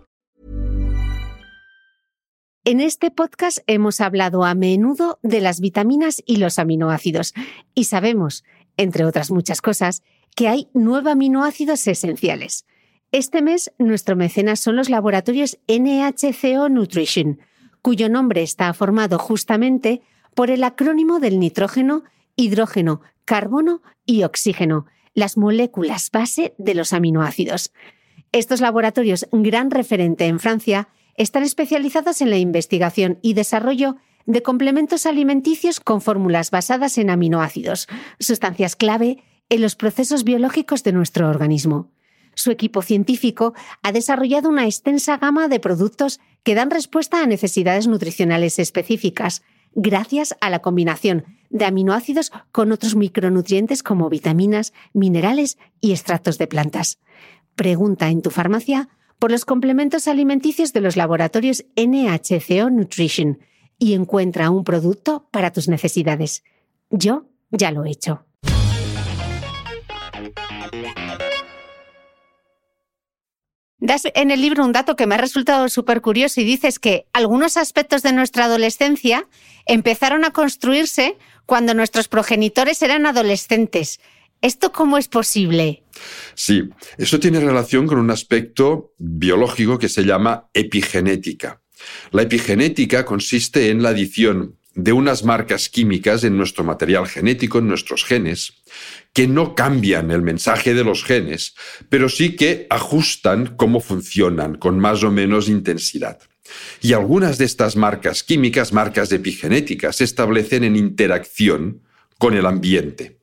En este podcast hemos hablado a menudo de las vitaminas y los aminoácidos y sabemos, entre otras muchas cosas, que hay nueve aminoácidos esenciales. Este mes nuestro mecenas son los laboratorios NHCO Nutrition, cuyo nombre está formado justamente por el acrónimo del nitrógeno, hidrógeno, carbono y oxígeno, las moléculas base de los aminoácidos. Estos laboratorios, gran referente en Francia, están especializados en la investigación y desarrollo de complementos alimenticios con fórmulas basadas en aminoácidos, sustancias clave en los procesos biológicos de nuestro organismo. Su equipo científico ha desarrollado una extensa gama de productos que dan respuesta a necesidades nutricionales específicas, gracias a la combinación de aminoácidos con otros micronutrientes como vitaminas, minerales y extractos de plantas. Pregunta en tu farmacia por los complementos alimenticios de los laboratorios NHCO Nutrition y encuentra un producto para tus necesidades. Yo ya lo he hecho. Das en el libro un dato que me ha resultado súper curioso y dices que algunos aspectos de nuestra adolescencia empezaron a construirse cuando nuestros progenitores eran adolescentes. ¿Esto cómo es posible? Sí, eso tiene relación con un aspecto biológico que se llama epigenética. La epigenética consiste en la adición de unas marcas químicas en nuestro material genético, en nuestros genes, que no cambian el mensaje de los genes, pero sí que ajustan cómo funcionan con más o menos intensidad. Y algunas de estas marcas químicas, marcas epigenéticas, se establecen en interacción con el ambiente.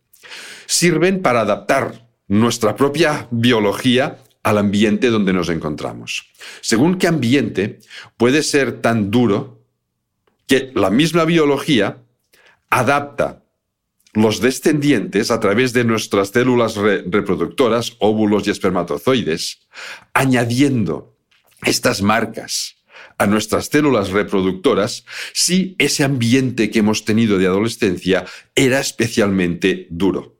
Sirven para adaptar nuestra propia biología al ambiente donde nos encontramos. Según qué ambiente, puede ser tan duro que la misma biología adapta los descendientes a través de nuestras células re reproductoras, óvulos y espermatozoides, añadiendo estas marcas a nuestras células reproductoras si ese ambiente que hemos tenido de adolescencia era especialmente duro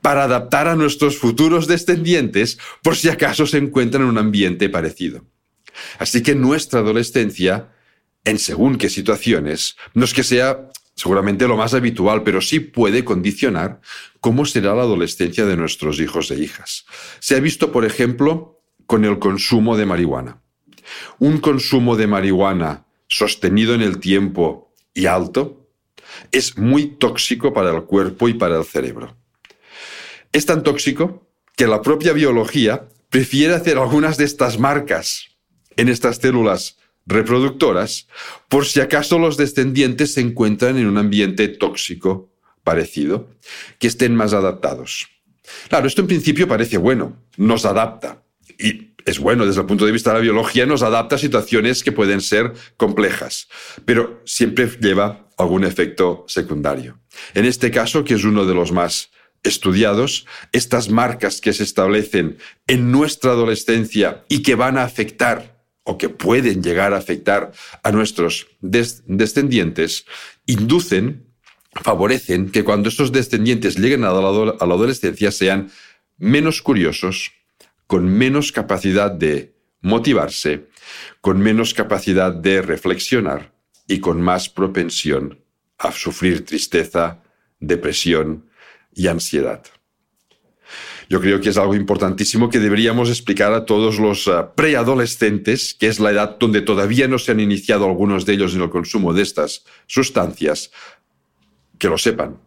para adaptar a nuestros futuros descendientes por si acaso se encuentran en un ambiente parecido. Así que nuestra adolescencia en según qué situaciones, no es que sea seguramente lo más habitual, pero sí puede condicionar cómo será la adolescencia de nuestros hijos e hijas. Se ha visto, por ejemplo, con el consumo de marihuana. Un consumo de marihuana sostenido en el tiempo y alto es muy tóxico para el cuerpo y para el cerebro. Es tan tóxico que la propia biología prefiere hacer algunas de estas marcas en estas células reproductoras por si acaso los descendientes se encuentran en un ambiente tóxico parecido, que estén más adaptados. Claro, esto en principio parece bueno, nos adapta. Y es bueno desde el punto de vista de la biología, nos adapta a situaciones que pueden ser complejas, pero siempre lleva algún efecto secundario. En este caso, que es uno de los más estudiados, estas marcas que se establecen en nuestra adolescencia y que van a afectar o que pueden llegar a afectar a nuestros descendientes, inducen, favorecen que cuando estos descendientes lleguen a la, a la adolescencia sean menos curiosos, con menos capacidad de motivarse, con menos capacidad de reflexionar y con más propensión a sufrir tristeza, depresión y ansiedad. Yo creo que es algo importantísimo que deberíamos explicar a todos los uh, preadolescentes, que es la edad donde todavía no se han iniciado algunos de ellos en el consumo de estas sustancias, que lo sepan,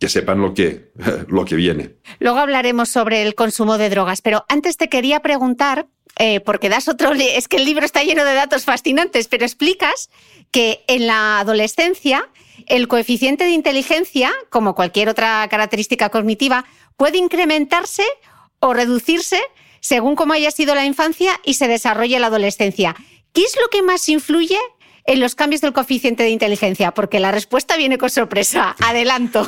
que sepan lo que, lo que viene. Luego hablaremos sobre el consumo de drogas, pero antes te quería preguntar, eh, porque das otro, es que el libro está lleno de datos fascinantes, pero explicas que en la adolescencia el coeficiente de inteligencia, como cualquier otra característica cognitiva, puede incrementarse o reducirse según cómo haya sido la infancia y se desarrolle la adolescencia. ¿Qué es lo que más influye en los cambios del coeficiente de inteligencia? Porque la respuesta viene con sorpresa. Adelanto.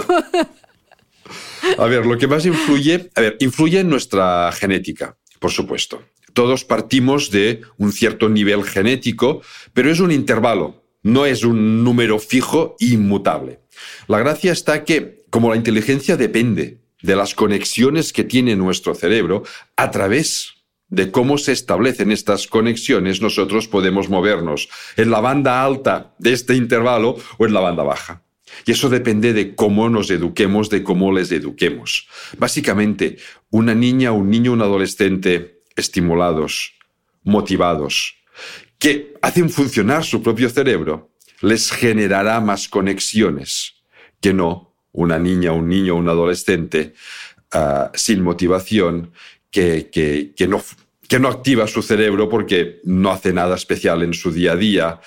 A ver, lo que más influye, a ver, influye en nuestra genética, por supuesto. Todos partimos de un cierto nivel genético, pero es un intervalo, no es un número fijo inmutable. La gracia está que, como la inteligencia depende de las conexiones que tiene nuestro cerebro, a través de cómo se establecen estas conexiones, nosotros podemos movernos en la banda alta de este intervalo o en la banda baja. Y eso depende de cómo nos eduquemos, de cómo les eduquemos. Básicamente, una niña, un niño, un adolescente estimulados, motivados, que hacen funcionar su propio cerebro, les generará más conexiones que no una niña, un niño, un adolescente ah, sin motivación que, que, no, que no activa su cerebro porque no hace nada especial en su día a día.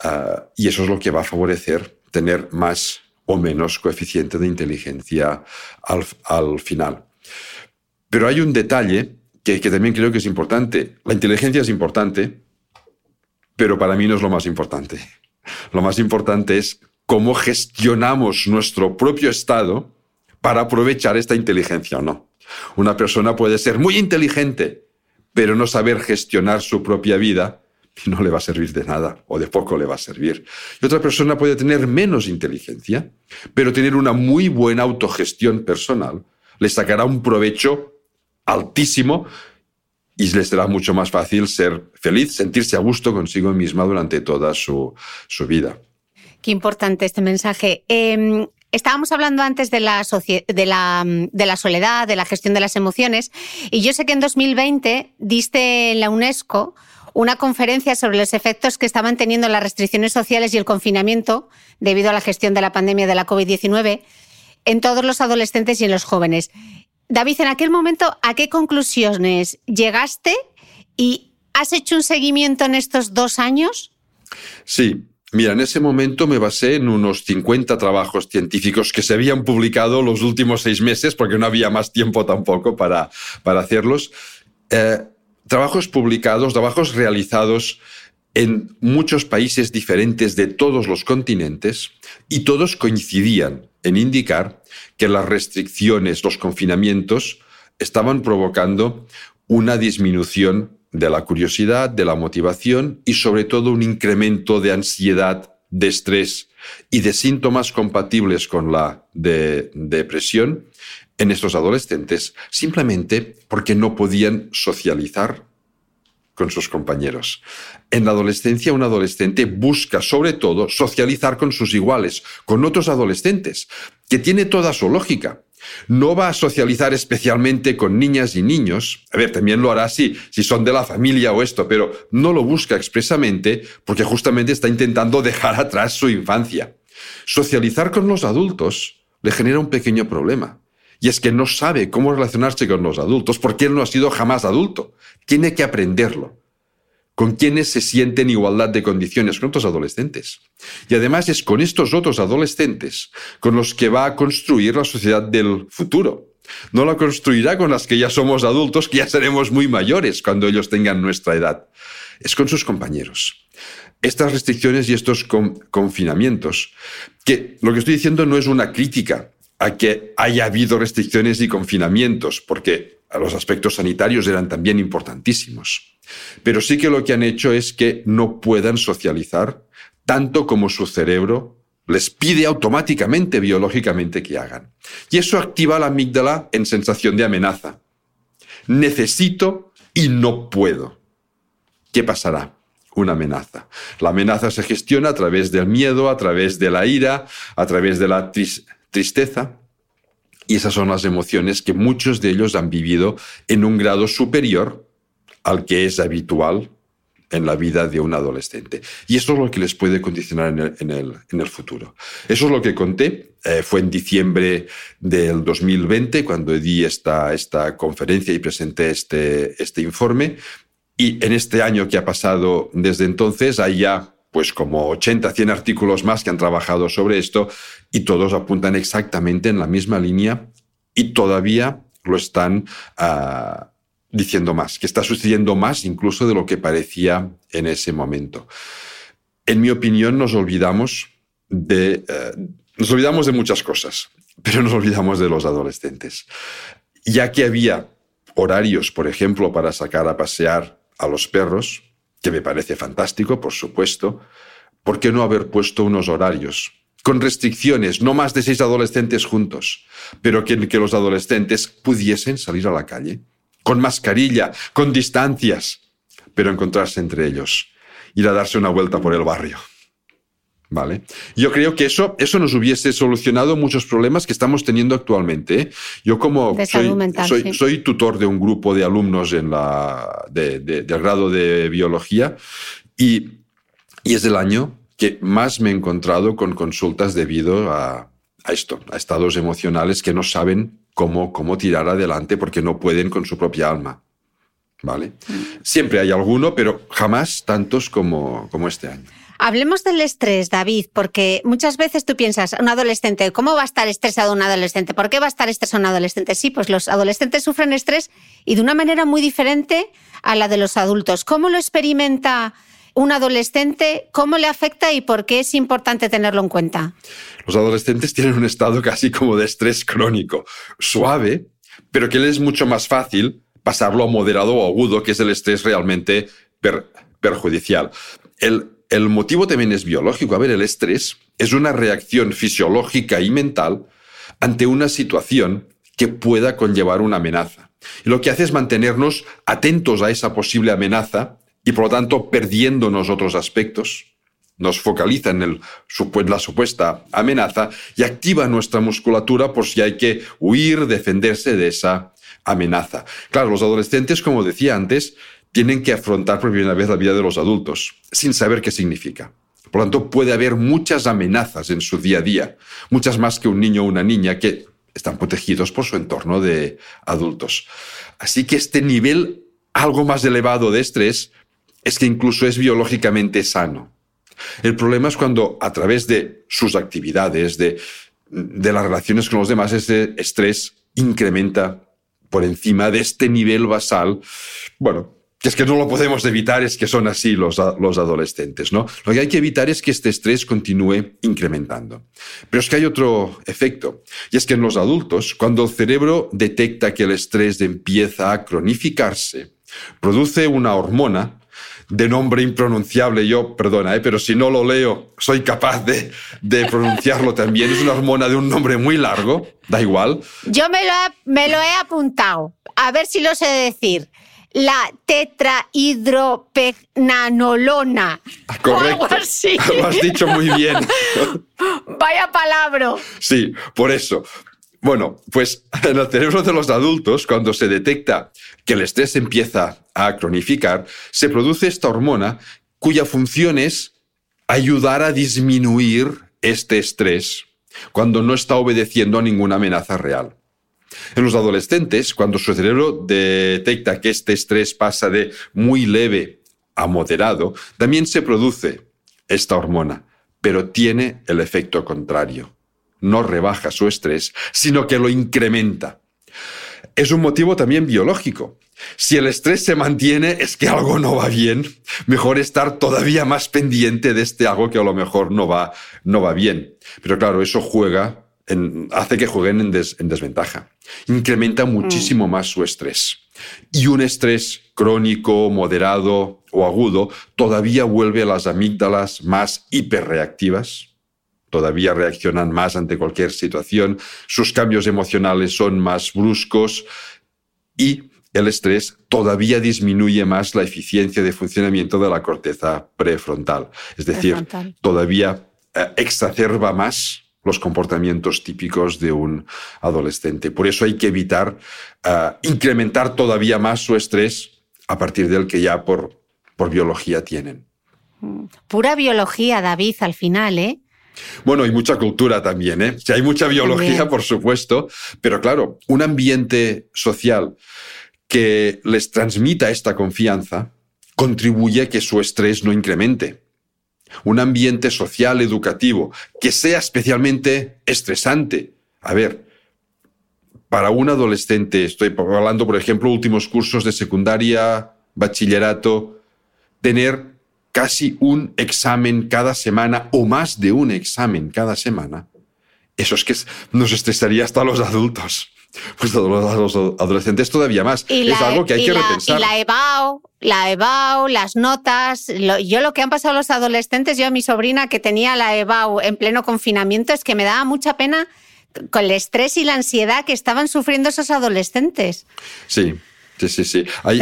Ah, y eso es lo que va a favorecer tener más o menos coeficiente de inteligencia al, al final. Pero hay un detalle que, que, también creo que es importante. La inteligencia es importante, pero para mí no es lo más importante. Lo más importante es cómo gestionamos nuestro propio estado para aprovechar esta inteligencia o no. Una persona puede ser muy inteligente, pero no saber gestionar su propia vida no le va a servir de nada o de poco le va a servir. Y otra persona puede tener menos inteligencia, pero tener una muy buena autogestión personal. Le sacará un provecho altísimo y le será mucho más fácil ser feliz, sentirse a gusto consigo misma durante toda su, su vida. Qué importante este mensaje. Em, estábamos hablando antes de la, de, la, de la, soledad, de la gestión de las emociones, y yo sé que en 2020 diste en la UNESCO una conferencia sobre los efectos que estaban teniendo las restricciones sociales y el confinamiento debido a la gestión de la pandemia de la COVID-19 en todos los adolescentes y en los jóvenes. David, en aquel momento, ¿a qué conclusiones llegaste y has hecho un seguimiento en estos dos años? Sí, Mira, en ese momento me basé en unos 50 trabajos científicos que se habían publicado los últimos seis meses, porque no había más tiempo tampoco para, para hacerlos. Eh, trabajos publicados, trabajos realizados en muchos países diferentes de todos los continentes y todos coincidían en indicar que las restricciones, los confinamientos, estaban provocando una disminución de la curiosidad, de la motivación y sobre todo un incremento de ansiedad, de estrés y de síntomas compatibles con la depresión en estos adolescentes simplemente porque no podían socializar con sus compañeros. En la adolescencia, un adolescente busca sobre todo socializar con sus iguales, con otros adolescentes, que tiene toda su lógica. No va a socializar especialmente con niñas y niños. A ver, también lo hará si, si son de la familia o esto, pero no lo busca expresamente porque justamente está intentando dejar atrás su infancia. Socializar con los adultos le genera un pequeño problema. Y es que no sabe cómo relacionarse con los adultos porque él no ha sido jamás adulto. Tiene que aprenderlo con quienes se sienten igualdad de condiciones con otros adolescentes. Y además es con estos otros adolescentes con los que va a construir la sociedad del futuro. No la construirá con las que ya somos adultos, que ya seremos muy mayores cuando ellos tengan nuestra edad. Es con sus compañeros. Estas restricciones y estos confinamientos, que lo que estoy diciendo no es una crítica a que haya habido restricciones y confinamientos, porque los aspectos sanitarios eran también importantísimos. Pero sí que lo que han hecho es que no puedan socializar tanto como su cerebro les pide automáticamente, biológicamente, que hagan. Y eso activa la amígdala en sensación de amenaza. Necesito y no puedo. ¿Qué pasará? Una amenaza. La amenaza se gestiona a través del miedo, a través de la ira, a través de la tristeza. Y esas son las emociones que muchos de ellos han vivido en un grado superior al que es habitual en la vida de un adolescente. Y eso es lo que les puede condicionar en el, en el, futuro. Eso es lo que conté. Eh, fue en diciembre del 2020 cuando di esta, esta conferencia y presenté este, este informe. Y en este año que ha pasado desde entonces hay ya pues como 80, 100 artículos más que han trabajado sobre esto y todos apuntan exactamente en la misma línea y todavía lo están uh, diciendo más, que está sucediendo más incluso de lo que parecía en ese momento. en mi opinión, nos olvidamos de, eh, nos olvidamos de muchas cosas, pero nos olvidamos de los adolescentes. Ya que había horarios, por ejemplo, para sacar a pasear a los perros, que me parece fantástico, por supuesto, ¿por qué no haber puesto unos horarios? Con restricciones, no más de seis adolescentes juntos, pero que, que los adolescentes pudiesen salir a la calle, con mascarilla, con distancias, pero encontrarse entre ellos, ir a darse una vuelta por el barrio. ¿Vale? Yo creo que eso, eso nos hubiese solucionado muchos problemas que estamos teniendo actualmente. ¿eh? Yo como soy, soy, tutor de un grupo de alumnos en la, del grado de biología y, y es el año que más me he encontrado con consultas debido a, a esto, a estados emocionales que no saben cómo, cómo tirar adelante porque no pueden con su propia alma. ¿Vale? Mm. Siempre hay alguno, pero jamás tantos como, como este año. Hablemos del estrés, David, porque muchas veces tú piensas, un adolescente, ¿cómo va a estar estresado un adolescente? ¿Por qué va a estar estresado un adolescente? Sí, pues los adolescentes sufren estrés y de una manera muy diferente a la de los adultos. ¿Cómo lo experimenta un adolescente? ¿Cómo le afecta y por qué es importante tenerlo en cuenta? Los adolescentes tienen un estado casi como de estrés crónico, suave, pero que les es mucho más fácil pasarlo a moderado o agudo, que es el estrés realmente perjudicial. El el motivo también es biológico. A ver, el estrés es una reacción fisiológica y mental ante una situación que pueda conllevar una amenaza. Y lo que hace es mantenernos atentos a esa posible amenaza y por lo tanto perdiéndonos otros aspectos. Nos focaliza en el, la supuesta amenaza y activa nuestra musculatura por si hay que huir, defenderse de esa amenaza. Claro, los adolescentes, como decía antes, tienen que afrontar por primera vez la vida de los adultos, sin saber qué significa. Por lo tanto, puede haber muchas amenazas en su día a día, muchas más que un niño o una niña que están protegidos por su entorno de adultos. Así que este nivel algo más elevado de estrés es que incluso es biológicamente sano. El problema es cuando a través de sus actividades, de, las relaciones con los demás, ese estrés incrementa por encima de este nivel basal, bueno, que es que no lo podemos evitar, es que son así los adolescentes, ¿no? Lo que hay que evitar es que este estrés continúe incrementando. Pero es que hay otro efecto, y es que en los adultos, cuando el cerebro detecta que el estrés empieza a cronificarse, produce una hormona de nombre impronunciable, yo, perdona, ¿eh? pero si no lo leo, soy capaz de, de, pronunciarlo también. Es una hormona de un nombre muy largo, da igual. Yo me lo, me lo he apuntado, a ver si lo sé decir la tetrahidropegnanolona. Correcto. Lo has dicho muy bien. Vaya palabra. Sí, por eso. Bueno, pues en el cerebro de los adultos, cuando se detecta que el estrés empieza a cronificar, se produce esta hormona cuya función es ayudar a disminuir este estrés cuando no está obedeciendo a ninguna amenaza real. En los adolescentes, cuando su cerebro detecta que este estrés pasa de muy leve a moderado, también se produce esta hormona, pero tiene el efecto contrario. No rebaja su estrés, sino que lo incrementa. Es un motivo también biológico. Si el estrés se mantiene es que algo no va bien. Mejor estar todavía más pendiente de este algo que a lo mejor no va, no va bien. Pero claro, eso juega hace que jueguen en, desventaja. Incrementa muchísimo mm. más su estrés. Y un estrés crónico, moderado o agudo todavía vuelve a las amígdalas más hiperreactivas. Todavía reaccionan más ante cualquier situación. Sus cambios emocionales son más bruscos. Y el estrés todavía disminuye más la eficiencia de funcionamiento de la corteza prefrontal. Es decir, todavía eh, exacerba más los comportamientos típicos de un adolescente. Por eso hay que evitar eh, incrementar todavía más su estrés a partir del que ya por, por biología tienen. Pura biología, David, al final, ¿eh? Bueno, hay mucha cultura también, ¿eh? hay mucha biología, por supuesto, pero claro, un ambiente social que les transmita esta confianza contribuye a que su estrés no incremente un ambiente social educativo que sea especialmente estresante. A ver, para un adolescente, estoy hablando, por ejemplo, últimos cursos de secundaria, bachillerato, tener casi un examen cada semana o más de un examen cada semana, eso es que nos estresaría hasta los adultos. Pues a los adolescentes todavía más. es algo que hay que repensar. Y la EBAO, la EBAU, las notas. yo lo que han pasado los adolescentes, yo a mi sobrina que tenía la EBAU en pleno confinamiento, es que me daba mucha pena con el estrés y la ansiedad que estaban sufriendo esos adolescentes. Sí. Sí, sí, sí. Hay,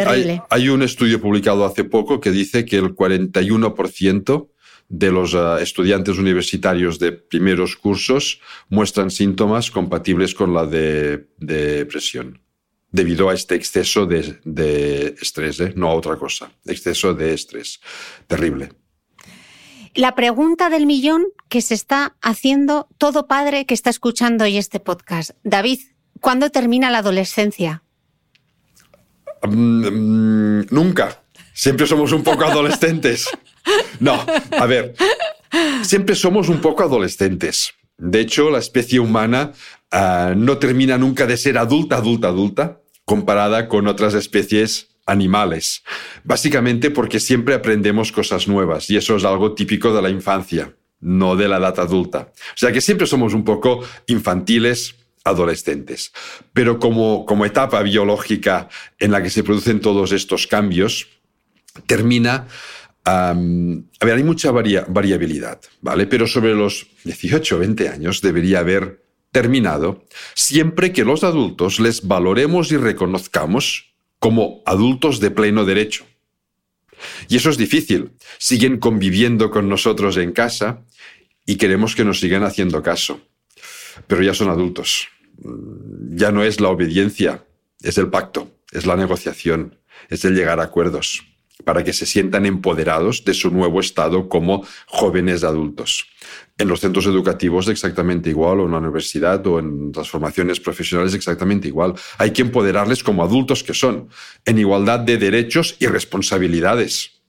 hay, un estudio publicado hace poco que dice que el 41% de los eh, estudiantes universitarios de primeros cursos muestran síntomas compatibles con la de, depresión, debido a este exceso de, estrés, ¿eh? no a otra cosa, exceso de estrés. Terrible. La pregunta del millón que se está haciendo todo padre que está escuchando hoy este podcast. David, ¿cuándo termina la adolescencia? Mm, mm, nunca. Siempre somos un poco adolescentes. No, a ver, siempre somos un poco adolescentes. De hecho, la especie humana ah, no termina nunca de ser adulta, adulta, adulta, comparada con otras especies animales. Básicamente porque siempre aprendemos cosas nuevas y eso es algo típico de la infancia, no de la edad adulta. O sea que siempre somos un poco infantiles, adolescentes. Pero como, como etapa biológica en la que se producen todos estos cambios, termina... a ver, hay mucha variabilidad, ¿vale? Pero sobre los 18 o 20 años debería haber terminado siempre que los adultos les valoremos y reconozcamos como adultos de pleno derecho. Y eso es difícil. Siguen conviviendo con nosotros en casa y queremos que nos sigan haciendo caso pero ya son adultos. Ya no es la obediencia, es el pacto, es la negociación, es el llegar a acuerdos para que se sientan empoderados de su nuevo estado como jóvenes adultos. En los centros educativos exactamente igual, o en la universidad, o en las formaciones profesionales exactamente igual. Hay que empoderarles como adultos que son, en igualdad de derechos y responsabilidades.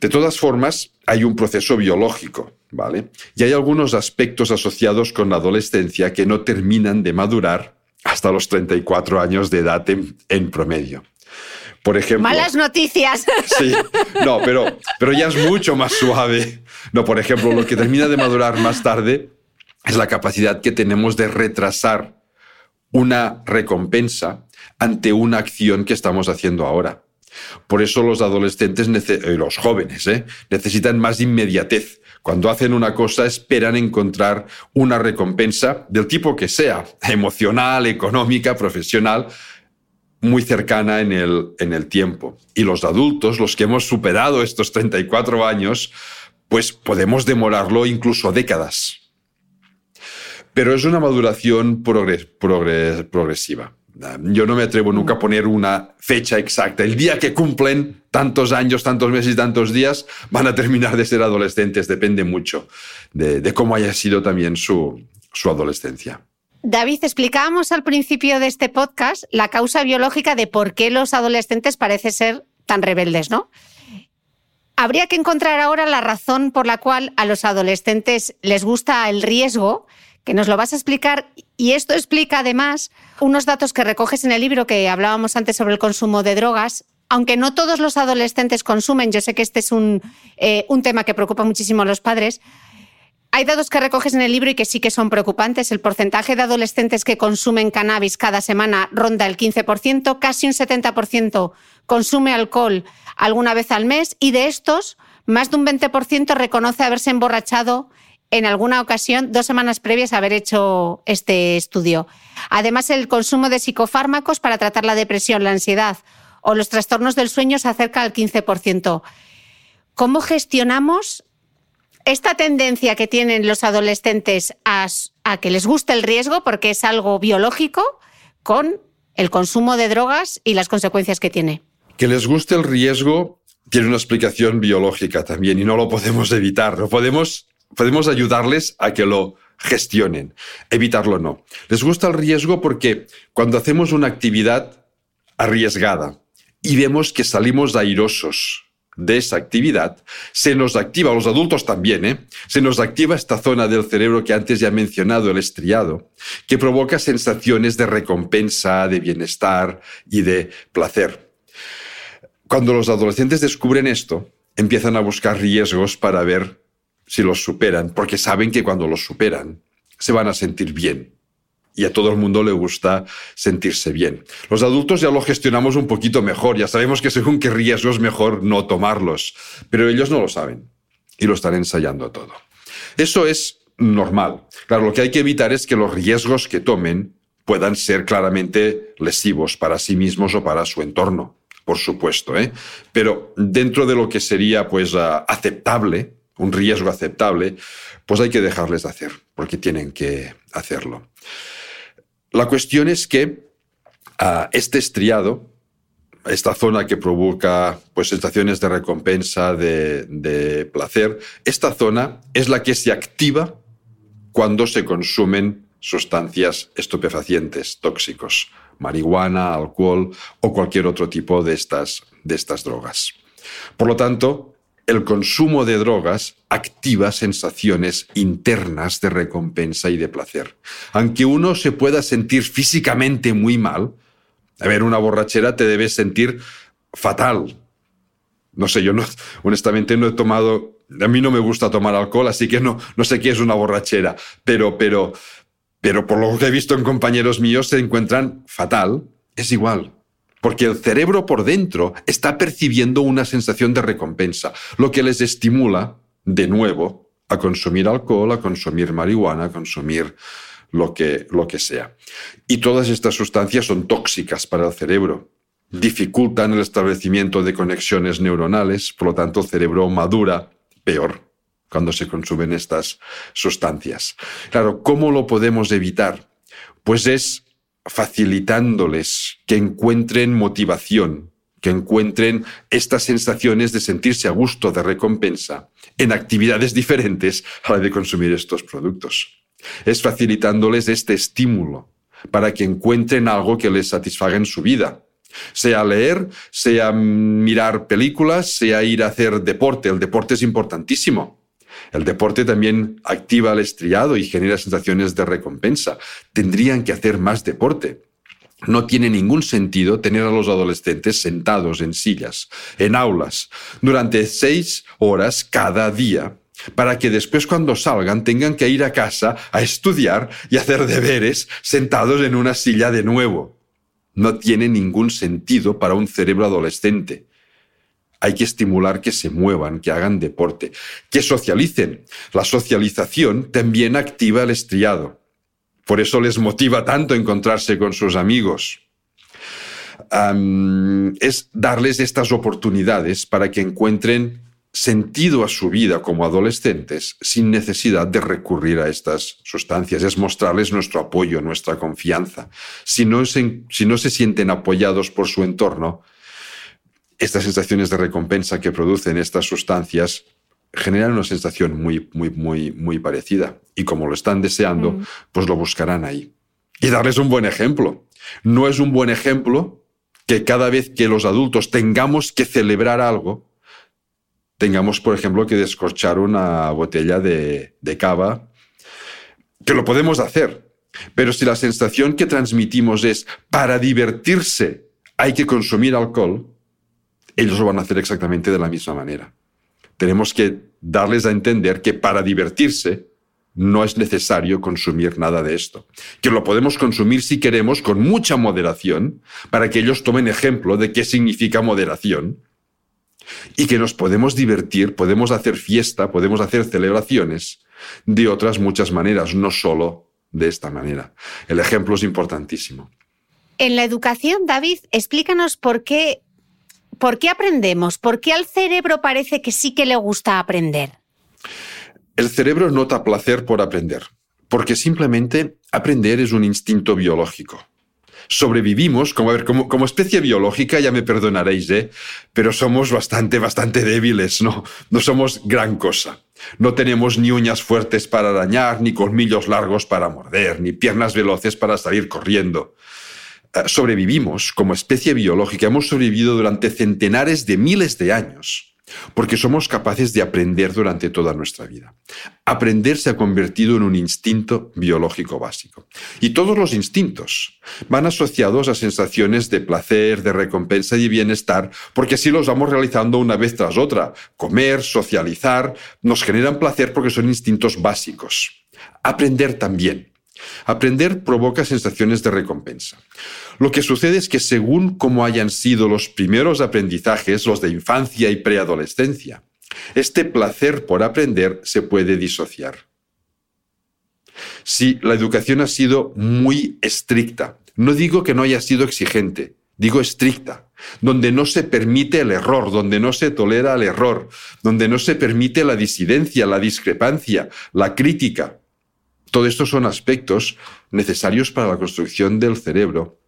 De todas formas, hay un proceso biológico, ¿vale? Y hay algunos aspectos asociados con la adolescencia que no terminan de madurar hasta los 34 años de edad en, promedio. Por ejemplo. Malas noticias. Sí, no, pero, pero ya es mucho más suave. No, por ejemplo, lo que termina de madurar más tarde es la capacidad que tenemos de retrasar una recompensa ante una acción que estamos haciendo ahora. Por eso los adolescentes, eh, los jóvenes, ¿eh? necesitan más inmediatez. Cuando hacen una cosa esperan encontrar una recompensa del tipo que sea, emocional, económica, profesional, muy cercana en el, en el tiempo. Y los adultos, los que hemos superado estos 34 años, pues podemos demorarlo incluso décadas. Pero es una maduración progresiva. Yo no me atrevo nunca a poner una fecha exacta. El día que cumplen tantos años, tantos meses y tantos días, van a terminar de ser adolescentes. Depende mucho de, cómo haya sido también su, su adolescencia. David, explicábamos al principio de este podcast la causa biológica de por qué los adolescentes parecen ser tan rebeldes, ¿no? Habría que encontrar ahora la razón por la cual a los adolescentes les gusta el riesgo que nos lo vas a explicar. Y esto explica además unos datos que recoges en el libro que hablábamos antes sobre el consumo de drogas. Aunque no todos los adolescentes consumen, yo sé que este es un, eh, un tema que preocupa muchísimo a los padres. Hay datos que recoges en el libro y que sí que son preocupantes. El porcentaje de adolescentes que consumen cannabis cada semana ronda el 15%, casi un 70% consume alcohol alguna vez al mes y de estos, más de un 20% reconoce haberse emborrachado en alguna ocasión dos semanas previas a haber hecho este estudio. Además, el consumo de psicofármacos para tratar la depresión, la ansiedad o los trastornos del sueño se acerca al 15%. ¿Cómo gestionamos esta tendencia que tienen los adolescentes a, que les guste el riesgo, porque es algo biológico, con el consumo de drogas y las consecuencias que tiene? Que les guste el riesgo tiene una explicación biológica también y no lo podemos evitar. No podemos podemos ayudarles a que lo gestionen, evitarlo no. Les gusta el riesgo porque cuando hacemos una actividad arriesgada y vemos que salimos airosos de esa actividad, se nos activa, los adultos también, ¿eh? se nos activa esta zona del cerebro que antes ya he mencionado, el estriado, que provoca sensaciones de recompensa, de bienestar y de placer. Cuando los adolescentes descubren esto, empiezan a buscar riesgos para ver si los superan, porque saben que cuando los superan se van a sentir bien. Y a todo el mundo le gusta sentirse bien. Los adultos ya lo gestionamos un poquito mejor, ya sabemos que según qué riesgos mejor no tomarlos, pero ellos no lo saben y lo están ensayando todo. Eso es normal. Claro, lo que hay que evitar es que los riesgos que tomen puedan ser claramente lesivos para sí mismos o para su entorno, por supuesto. ¿eh? Pero dentro de lo que sería pues ah, aceptable, un riesgo aceptable, pues hay que dejarles hacer, porque tienen que hacerlo. La cuestión es que ah, este estriado, esta zona que provoca pues, sensaciones de recompensa, de, de placer, esta zona es la que se activa cuando se consumen sustancias estupefacientes, tóxicos, marihuana, alcohol o cualquier otro tipo de estas, de estas drogas. Por lo tanto, el consumo de drogas activa sensaciones internas de recompensa y de placer. Aunque uno se pueda sentir físicamente muy mal, a ver, una borrachera te debes sentir fatal. No sé, yo no, honestamente no he tomado, a mí no me gusta tomar alcohol, así que no, no sé qué es una borrachera, pero, pero, pero por lo que he visto en compañeros míos se encuentran fatal, es igual. Porque el cerebro por dentro está percibiendo una sensación de recompensa, lo que les estimula, de nuevo, a consumir alcohol, a consumir marihuana, a consumir lo que, lo que sea. Y todas estas sustancias son tóxicas para el cerebro, dificultan el establecimiento de conexiones neuronales, por lo tanto el cerebro madura peor cuando se consumen estas sustancias. Claro, ¿cómo lo podemos evitar? Pues es facilitándoles que encuentren motivación, que encuentren estas sensaciones de sentirse a gusto, de recompensa, en actividades diferentes a la de consumir estos productos. Es facilitándoles este estímulo para que encuentren algo que les satisfaga en su vida. Sea leer, sea mirar películas, sea ir a hacer deporte. El deporte es importantísimo. El deporte también activa el estriado y genera sensaciones de recompensa. Tendrían que hacer más deporte. No tiene ningún sentido tener a los adolescentes sentados en sillas, en aulas, durante seis horas cada día, para que después cuando salgan tengan que ir a casa a estudiar y hacer deberes sentados en una silla de nuevo. No tiene ningún sentido para un cerebro adolescente. Hay que estimular que se muevan, que hagan deporte, que socialicen. La socialización también activa el estriado. Por eso les motiva tanto encontrarse con sus amigos. es darles estas oportunidades para que encuentren sentido a su vida como adolescentes sin necesidad de recurrir a estas sustancias. Es mostrarles nuestro apoyo, nuestra confianza. Si no si no se sienten apoyados por su entorno, estas sensaciones de recompensa que producen estas sustancias generan una sensación muy, muy, muy, muy parecida. Y como lo están deseando, mm. pues lo buscarán ahí. Y darles un buen ejemplo. No es un buen ejemplo que cada vez que los adultos tengamos que celebrar algo, tengamos, por ejemplo, que descorchar una botella de, de cava, que lo podemos hacer. Pero si la sensación que transmitimos es para divertirse hay que consumir alcohol, ellos lo van a hacer exactamente de la misma manera. Tenemos que darles a entender que para divertirse no es necesario consumir nada de esto. Que lo podemos consumir si queremos con mucha moderación para que ellos tomen ejemplo de qué significa moderación y que nos podemos divertir, podemos hacer fiesta, podemos hacer celebraciones de otras muchas maneras, no solo de esta manera. El ejemplo es importantísimo. En la educación, David, explícanos por qué ¿por qué aprendemos? ¿Por qué al cerebro parece que sí que le gusta aprender? El cerebro nota placer por aprender, porque simplemente aprender es un instinto biológico. Sobrevivimos, como, a ver, como, como especie biológica, ya me perdonaréis, ¿eh? pero somos bastante, bastante débiles, ¿no? No somos gran cosa. No tenemos ni uñas fuertes para arañar, ni colmillos largos para morder, ni piernas veloces para salir corriendo. Eh, sobrevivimos como especie biológica, hemos sobrevivido durante centenares de miles de años porque somos capaces de aprender durante toda nuestra vida. Aprender se ha convertido en un instinto biológico básico. Y todos los instintos van asociados a sensaciones de placer, de recompensa y bienestar, porque así los vamos realizando una vez tras otra. Comer, socializar, nos generan placer porque son instintos básicos. Aprender también. Aprender provoca sensaciones de recompensa. Lo que sucede es que según cómo hayan sido los primeros aprendizajes, los de infancia y preadolescencia, este placer por aprender se puede disociar. Si la educación ha sido muy estricta, no digo que no haya sido exigente, digo estricta, donde no se permite el error, donde no se tolera el error, donde no se permite la disidencia, la discrepancia, la crítica, todo esto son aspectos necesarios para la construcción del cerebro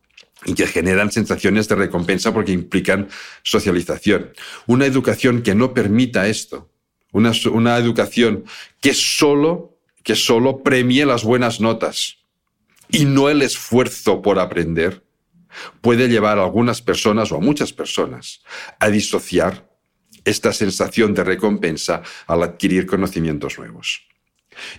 y que generan sensaciones de recompensa porque implican socialización. Una educación que no permita esto, una, una educación que solo, que solo premie las buenas notas y no el esfuerzo por aprender, puede llevar a algunas personas o a muchas personas a disociar esta sensación de recompensa al adquirir conocimientos nuevos.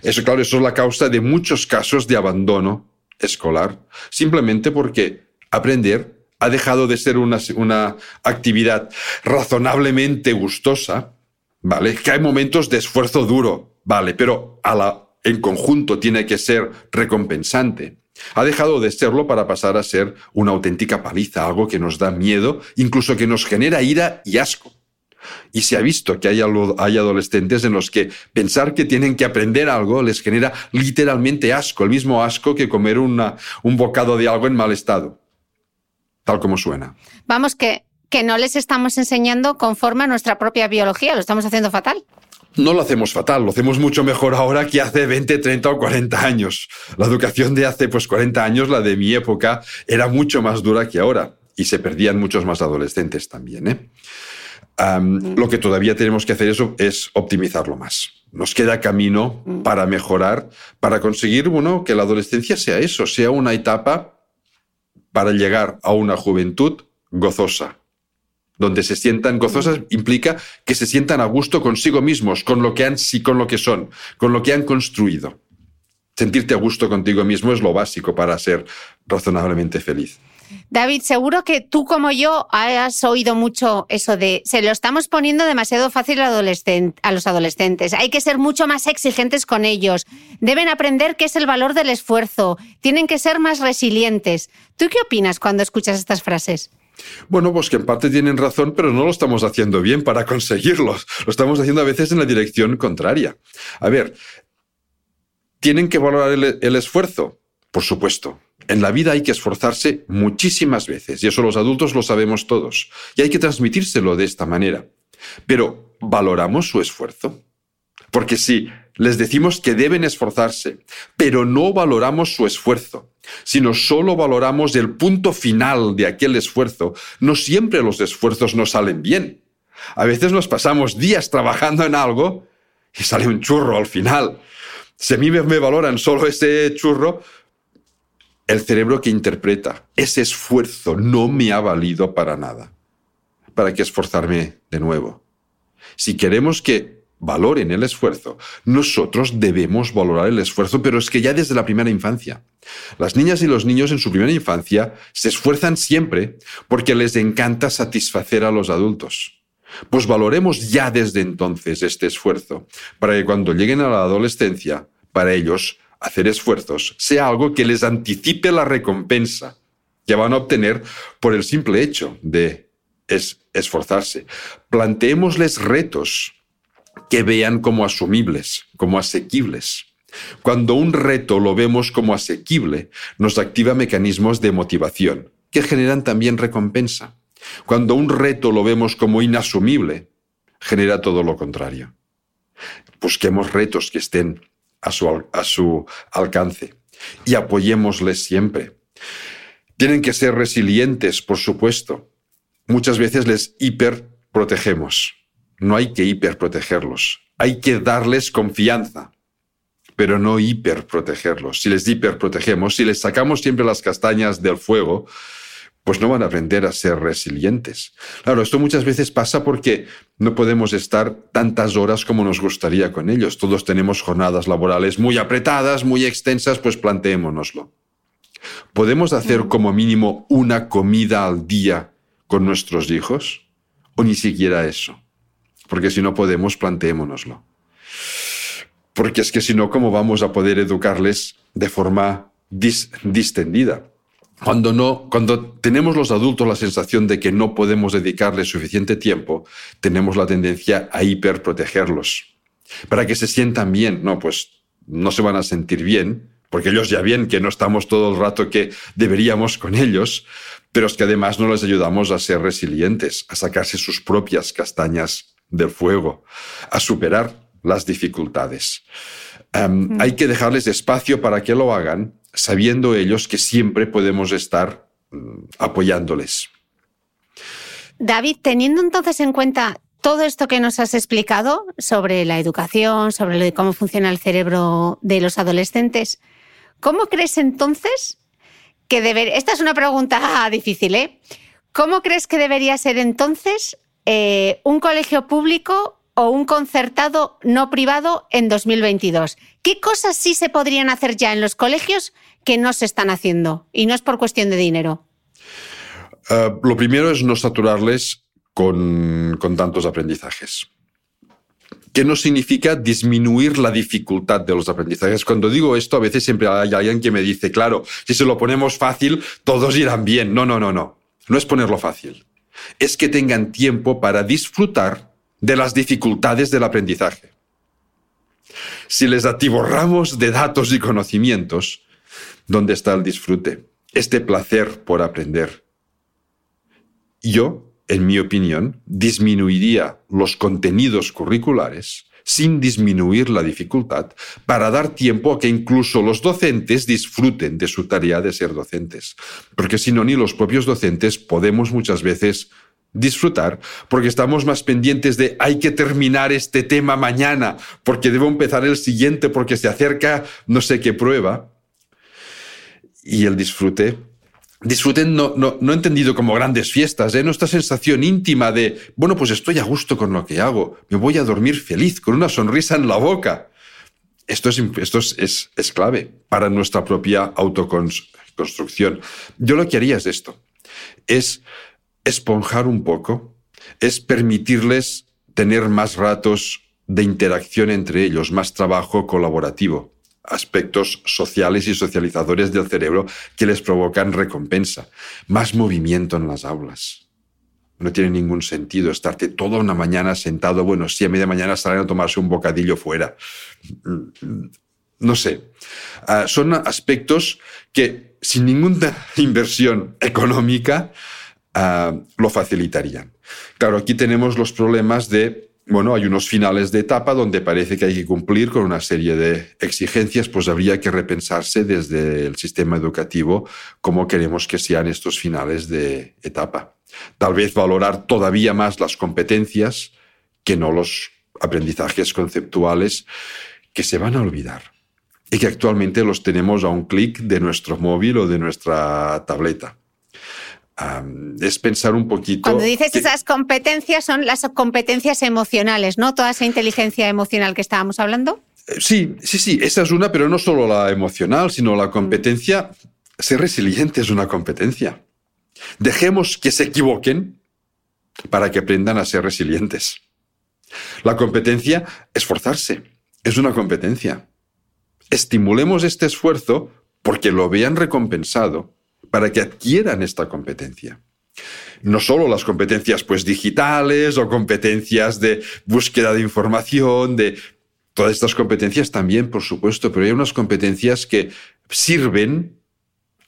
Eso, claro, eso es la causa de muchos casos de abandono escolar, simplemente porque aprender ha dejado de ser una, actividad razonablemente gustosa, ¿vale? Que hay momentos de esfuerzo duro, ¿vale? Pero en conjunto tiene que ser recompensante. Ha dejado de serlo para pasar a ser una auténtica paliza, algo que nos da miedo, incluso que nos genera ira y asco. Y se ha visto que hay, hay, adolescentes en los que pensar que tienen que aprender algo les genera literalmente asco, el mismo asco que comer una, un bocado de algo en mal estado, tal como suena. Vamos, que, que no les estamos enseñando conforme a nuestra propia biología, lo estamos haciendo fatal. No lo hacemos fatal, lo hacemos mucho mejor ahora que hace 20, 30 o 40 años. La educación de hace pues 40 años, la de mi época, era mucho más dura que ahora y se perdían muchos más adolescentes también. ¿eh? Mm. Lo que todavía tenemos que hacer eso es optimizarlo más. Nos queda camino mm. para mejorar, para conseguir que la adolescencia sea eso, sea una etapa para llegar a una juventud gozosa. Donde se sientan gozosas implica que se sientan a gusto consigo mismos, con lo que han, con lo que son, con lo que han construido. Sentirte a gusto contigo mismo es lo básico para ser razonablemente feliz. David, seguro que tú como yo has oído mucho eso de se lo estamos poniendo demasiado fácil a, los adolescentes. Hay que ser mucho más exigentes con ellos. Deben aprender qué es el valor del esfuerzo. Tienen que ser más resilientes. ¿Tú qué opinas cuando escuchas estas frases? Bueno, pues que en parte tienen razón, pero no lo estamos haciendo bien para conseguirlos. Lo estamos haciendo a veces en la dirección contraria. A ver, ¿tienen que valorar el esfuerzo? Por supuesto. En la vida hay que esforzarse muchísimas veces, y eso los adultos lo sabemos todos, y hay que transmitírselo de esta manera. Pero, ¿valoramos su esfuerzo? Porque si les decimos que deben esforzarse, pero no valoramos su esfuerzo, sino solo valoramos el punto final de aquel esfuerzo, no siempre los esfuerzos nos salen bien. A veces nos pasamos días trabajando en algo y sale un churro al final. Si a mí me valoran solo ese churro, el cerebro que interpreta ese esfuerzo no me ha valido para nada. ¿Para qué esforzarme de nuevo? Si queremos que valoren el esfuerzo, nosotros debemos valorar el esfuerzo, pero es que ya desde la primera infancia. Las niñas y los niños en su primera infancia se esfuerzan siempre porque les encanta satisfacer a los adultos. Pues valoremos ya desde entonces este esfuerzo, para que cuando lleguen a la adolescencia, para ellos hacer esfuerzos sea algo que les anticipe la recompensa que van a obtener por el simple hecho de esforzarse. Planteémosles retos que vean como asumibles, como asequibles. Cuando un reto lo vemos como asequible, nos activa mecanismos de motivación que generan también recompensa. Cuando un reto lo vemos como inasumible, genera todo lo contrario. Busquemos retos que estén a su, alcance y apoyémosles siempre. Tienen que ser resilientes, por supuesto. Muchas veces les hiperprotegemos. No hay que hiperprotegerlos. Hay que darles confianza, pero no hiperprotegerlos. Si les hiperprotegemos, si les sacamos siempre las castañas del fuego, pues no van a aprender a ser resilientes. Claro, esto muchas veces pasa porque no podemos estar tantas horas como nos gustaría con ellos. Todos tenemos jornadas laborales muy apretadas, muy extensas, pues planteémonoslo. ¿Podemos hacer como mínimo una comida al día con nuestros hijos? ¿O ni siquiera eso? Porque si no podemos, planteémonoslo. Porque es que si no, ¿cómo vamos a poder educarles de forma distendida? Cuando, no, cuando tenemos los adultos la sensación de que no podemos dedicarles suficiente tiempo, tenemos la tendencia a hiperprotegerlos. Para que se sientan bien, no, pues no se van a sentir bien, porque ellos ya ven que no estamos todo el rato que deberíamos con ellos, pero es que además no les ayudamos a ser resilientes, a sacarse sus propias castañas del fuego, a superar las dificultades. Em, hay que dejarles espacio para que lo hagan sabiendo ellos que siempre podemos estar mm, apoyándoles. David, teniendo entonces en cuenta todo esto que nos has explicado sobre la educación, sobre cómo funciona el cerebro de los adolescentes, ¿cómo crees entonces que debería... Esta es una pregunta difícil, ¿eh? ¿Cómo crees que debería ser entonces eh, un colegio público o un concertado no privado en 2022? ¿Qué cosas sí se podrían hacer ya en los colegios que no se están haciendo? Y no es por cuestión de dinero. Eh, lo primero es no saturarles con, con tantos aprendizajes que no significa disminuir la dificultad de los aprendizajes. Cuando digo esto, a veces siempre hay alguien que me dice, claro, si se lo ponemos fácil, todos irán bien. No, no, no, no. No es ponerlo fácil. Es que tengan tiempo para disfrutar de las dificultades del aprendizaje. Si les atiborramos de datos y conocimientos, ¿dónde está el disfrute? Este placer por aprender. Yo, en mi opinión, disminuiría los contenidos curriculares sin disminuir la dificultad para dar tiempo a que incluso los docentes disfruten de su tarea de ser docentes. Porque si no, ni los propios docentes podemos muchas veces disfrutar, porque estamos más pendientes de hay que terminar este tema mañana, porque debo empezar el siguiente, porque se acerca no sé qué prueba. Y el disfrute, disfruten no, no, no entendido como grandes fiestas, ¿eh? nuestra sensación íntima de, bueno, pues estoy a gusto con lo que hago, me voy a dormir feliz, con una sonrisa en la boca. Esto es, esto es, es clave para nuestra propia autoconstrucción. Yo lo que haría es esto, es esponjar un poco, es permitirles tener más ratos de interacción entre ellos, más trabajo colaborativo, aspectos sociales y socializadores del cerebro que les provocan recompensa, más movimiento en las aulas. No tiene ningún sentido estarte toda una mañana sentado, bueno, si a media mañana salen a tomarse un bocadillo fuera. No sé. Ah, son aspectos que sin ninguna inversión económica Ah, lo facilitarían. Claro, aquí tenemos los problemas de, bueno, hay unos finales de etapa donde parece que hay que cumplir con una serie de exigencias, pues habría que repensarse desde el sistema educativo cómo queremos que sean estos finales de etapa. Tal vez valorar todavía más las competencias que no los aprendizajes conceptuales que se van a olvidar y que actualmente los tenemos a un clic de nuestro móvil o de nuestra tableta es pensar un poquito. Cuando dices esas competencias, son las competencias emocionales, ¿no? Toda esa inteligencia emocional que estábamos hablando. Eh, sí, sí, sí, esa es una, pero no solo la emocional, sino la competencia. Ser resiliente es una competencia. Dejemos que se equivoquen para que aprendan a ser resilientes. La competencia, esforzarse, es una competencia. Estimulemos este esfuerzo porque lo vean recompensado para que adquieran esta competencia. No solo las competencias pues digitales o competencias de búsqueda de información, de todas estas competencias también, por supuesto, pero hay unas competencias que sirven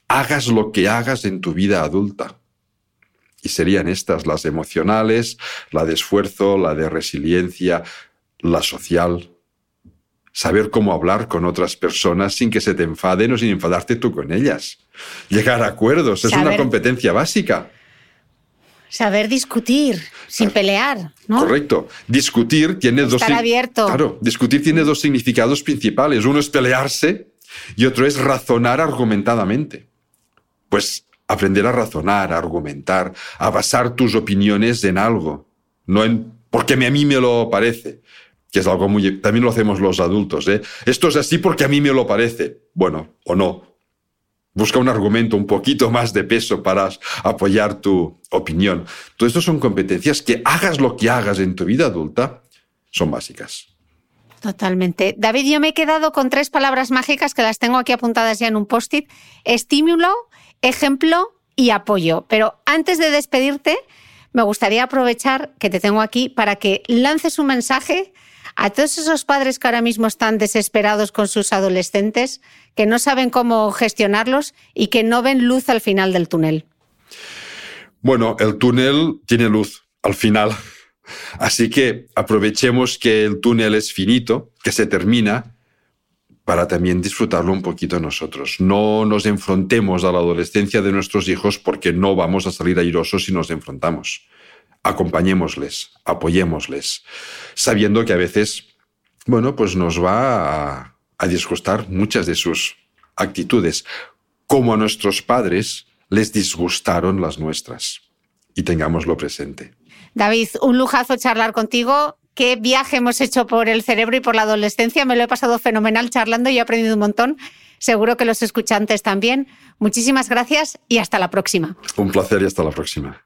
hagas lo que hagas en tu vida adulta. Y serían estas las emocionales, la de esfuerzo, la de resiliencia, la social, saber cómo hablar con otras personas sin que se te enfaden o sin enfadarte tú con ellas. Llegar a acuerdos es una competencia básica. Saber discutir sin pelear, ¿no? Correcto. Discutir tiene dos abierto. Claro, discutir tiene dos significados principales. Uno es pelearse y otro es razonar argumentadamente. Pues aprender a razonar, a argumentar, a basar tus opiniones en algo, no en porque a mí me lo parece, que es algo muy... También lo hacemos los adultos. ¿eh? Esto es así porque a mí me lo parece. Bueno, o no. Busca un argumento un poquito más de peso para apoyar tu opinión. Todo esto son competencias que hagas lo que hagas en tu vida adulta, son básicas. Totalmente. David, yo me he quedado con tres palabras mágicas que las tengo aquí apuntadas ya en un post-it. Estímulo, ejemplo y apoyo. Pero antes de despedirte, me gustaría aprovechar que te tengo aquí para que lances un mensaje a todos esos padres que ahora mismo están desesperados con sus adolescentes, que no saben cómo gestionarlos y que no ven luz al final del túnel. Bueno, el túnel tiene luz al final. Así que aprovechemos que el túnel es finito, que se termina, para también disfrutarlo un poquito nosotros. No nos enfrentemos a la adolescencia de nuestros hijos porque no vamos a salir airosos si nos enfrentamos. Acompañémosles, apoyémosles, sabiendo que a veces, bueno, pues nos va a, a disgustar muchas de sus actitudes, como a nuestros padres les disgustaron las nuestras. Y tengámoslo presente. David, un lujazo charlar contigo qué viaje hemos hecho por el cerebro y por la adolescencia. Me lo he pasado fenomenal charlando y he aprendido un montón. Seguro que los escuchantes también. Muchísimas gracias y hasta la próxima. Un placer y hasta la próxima.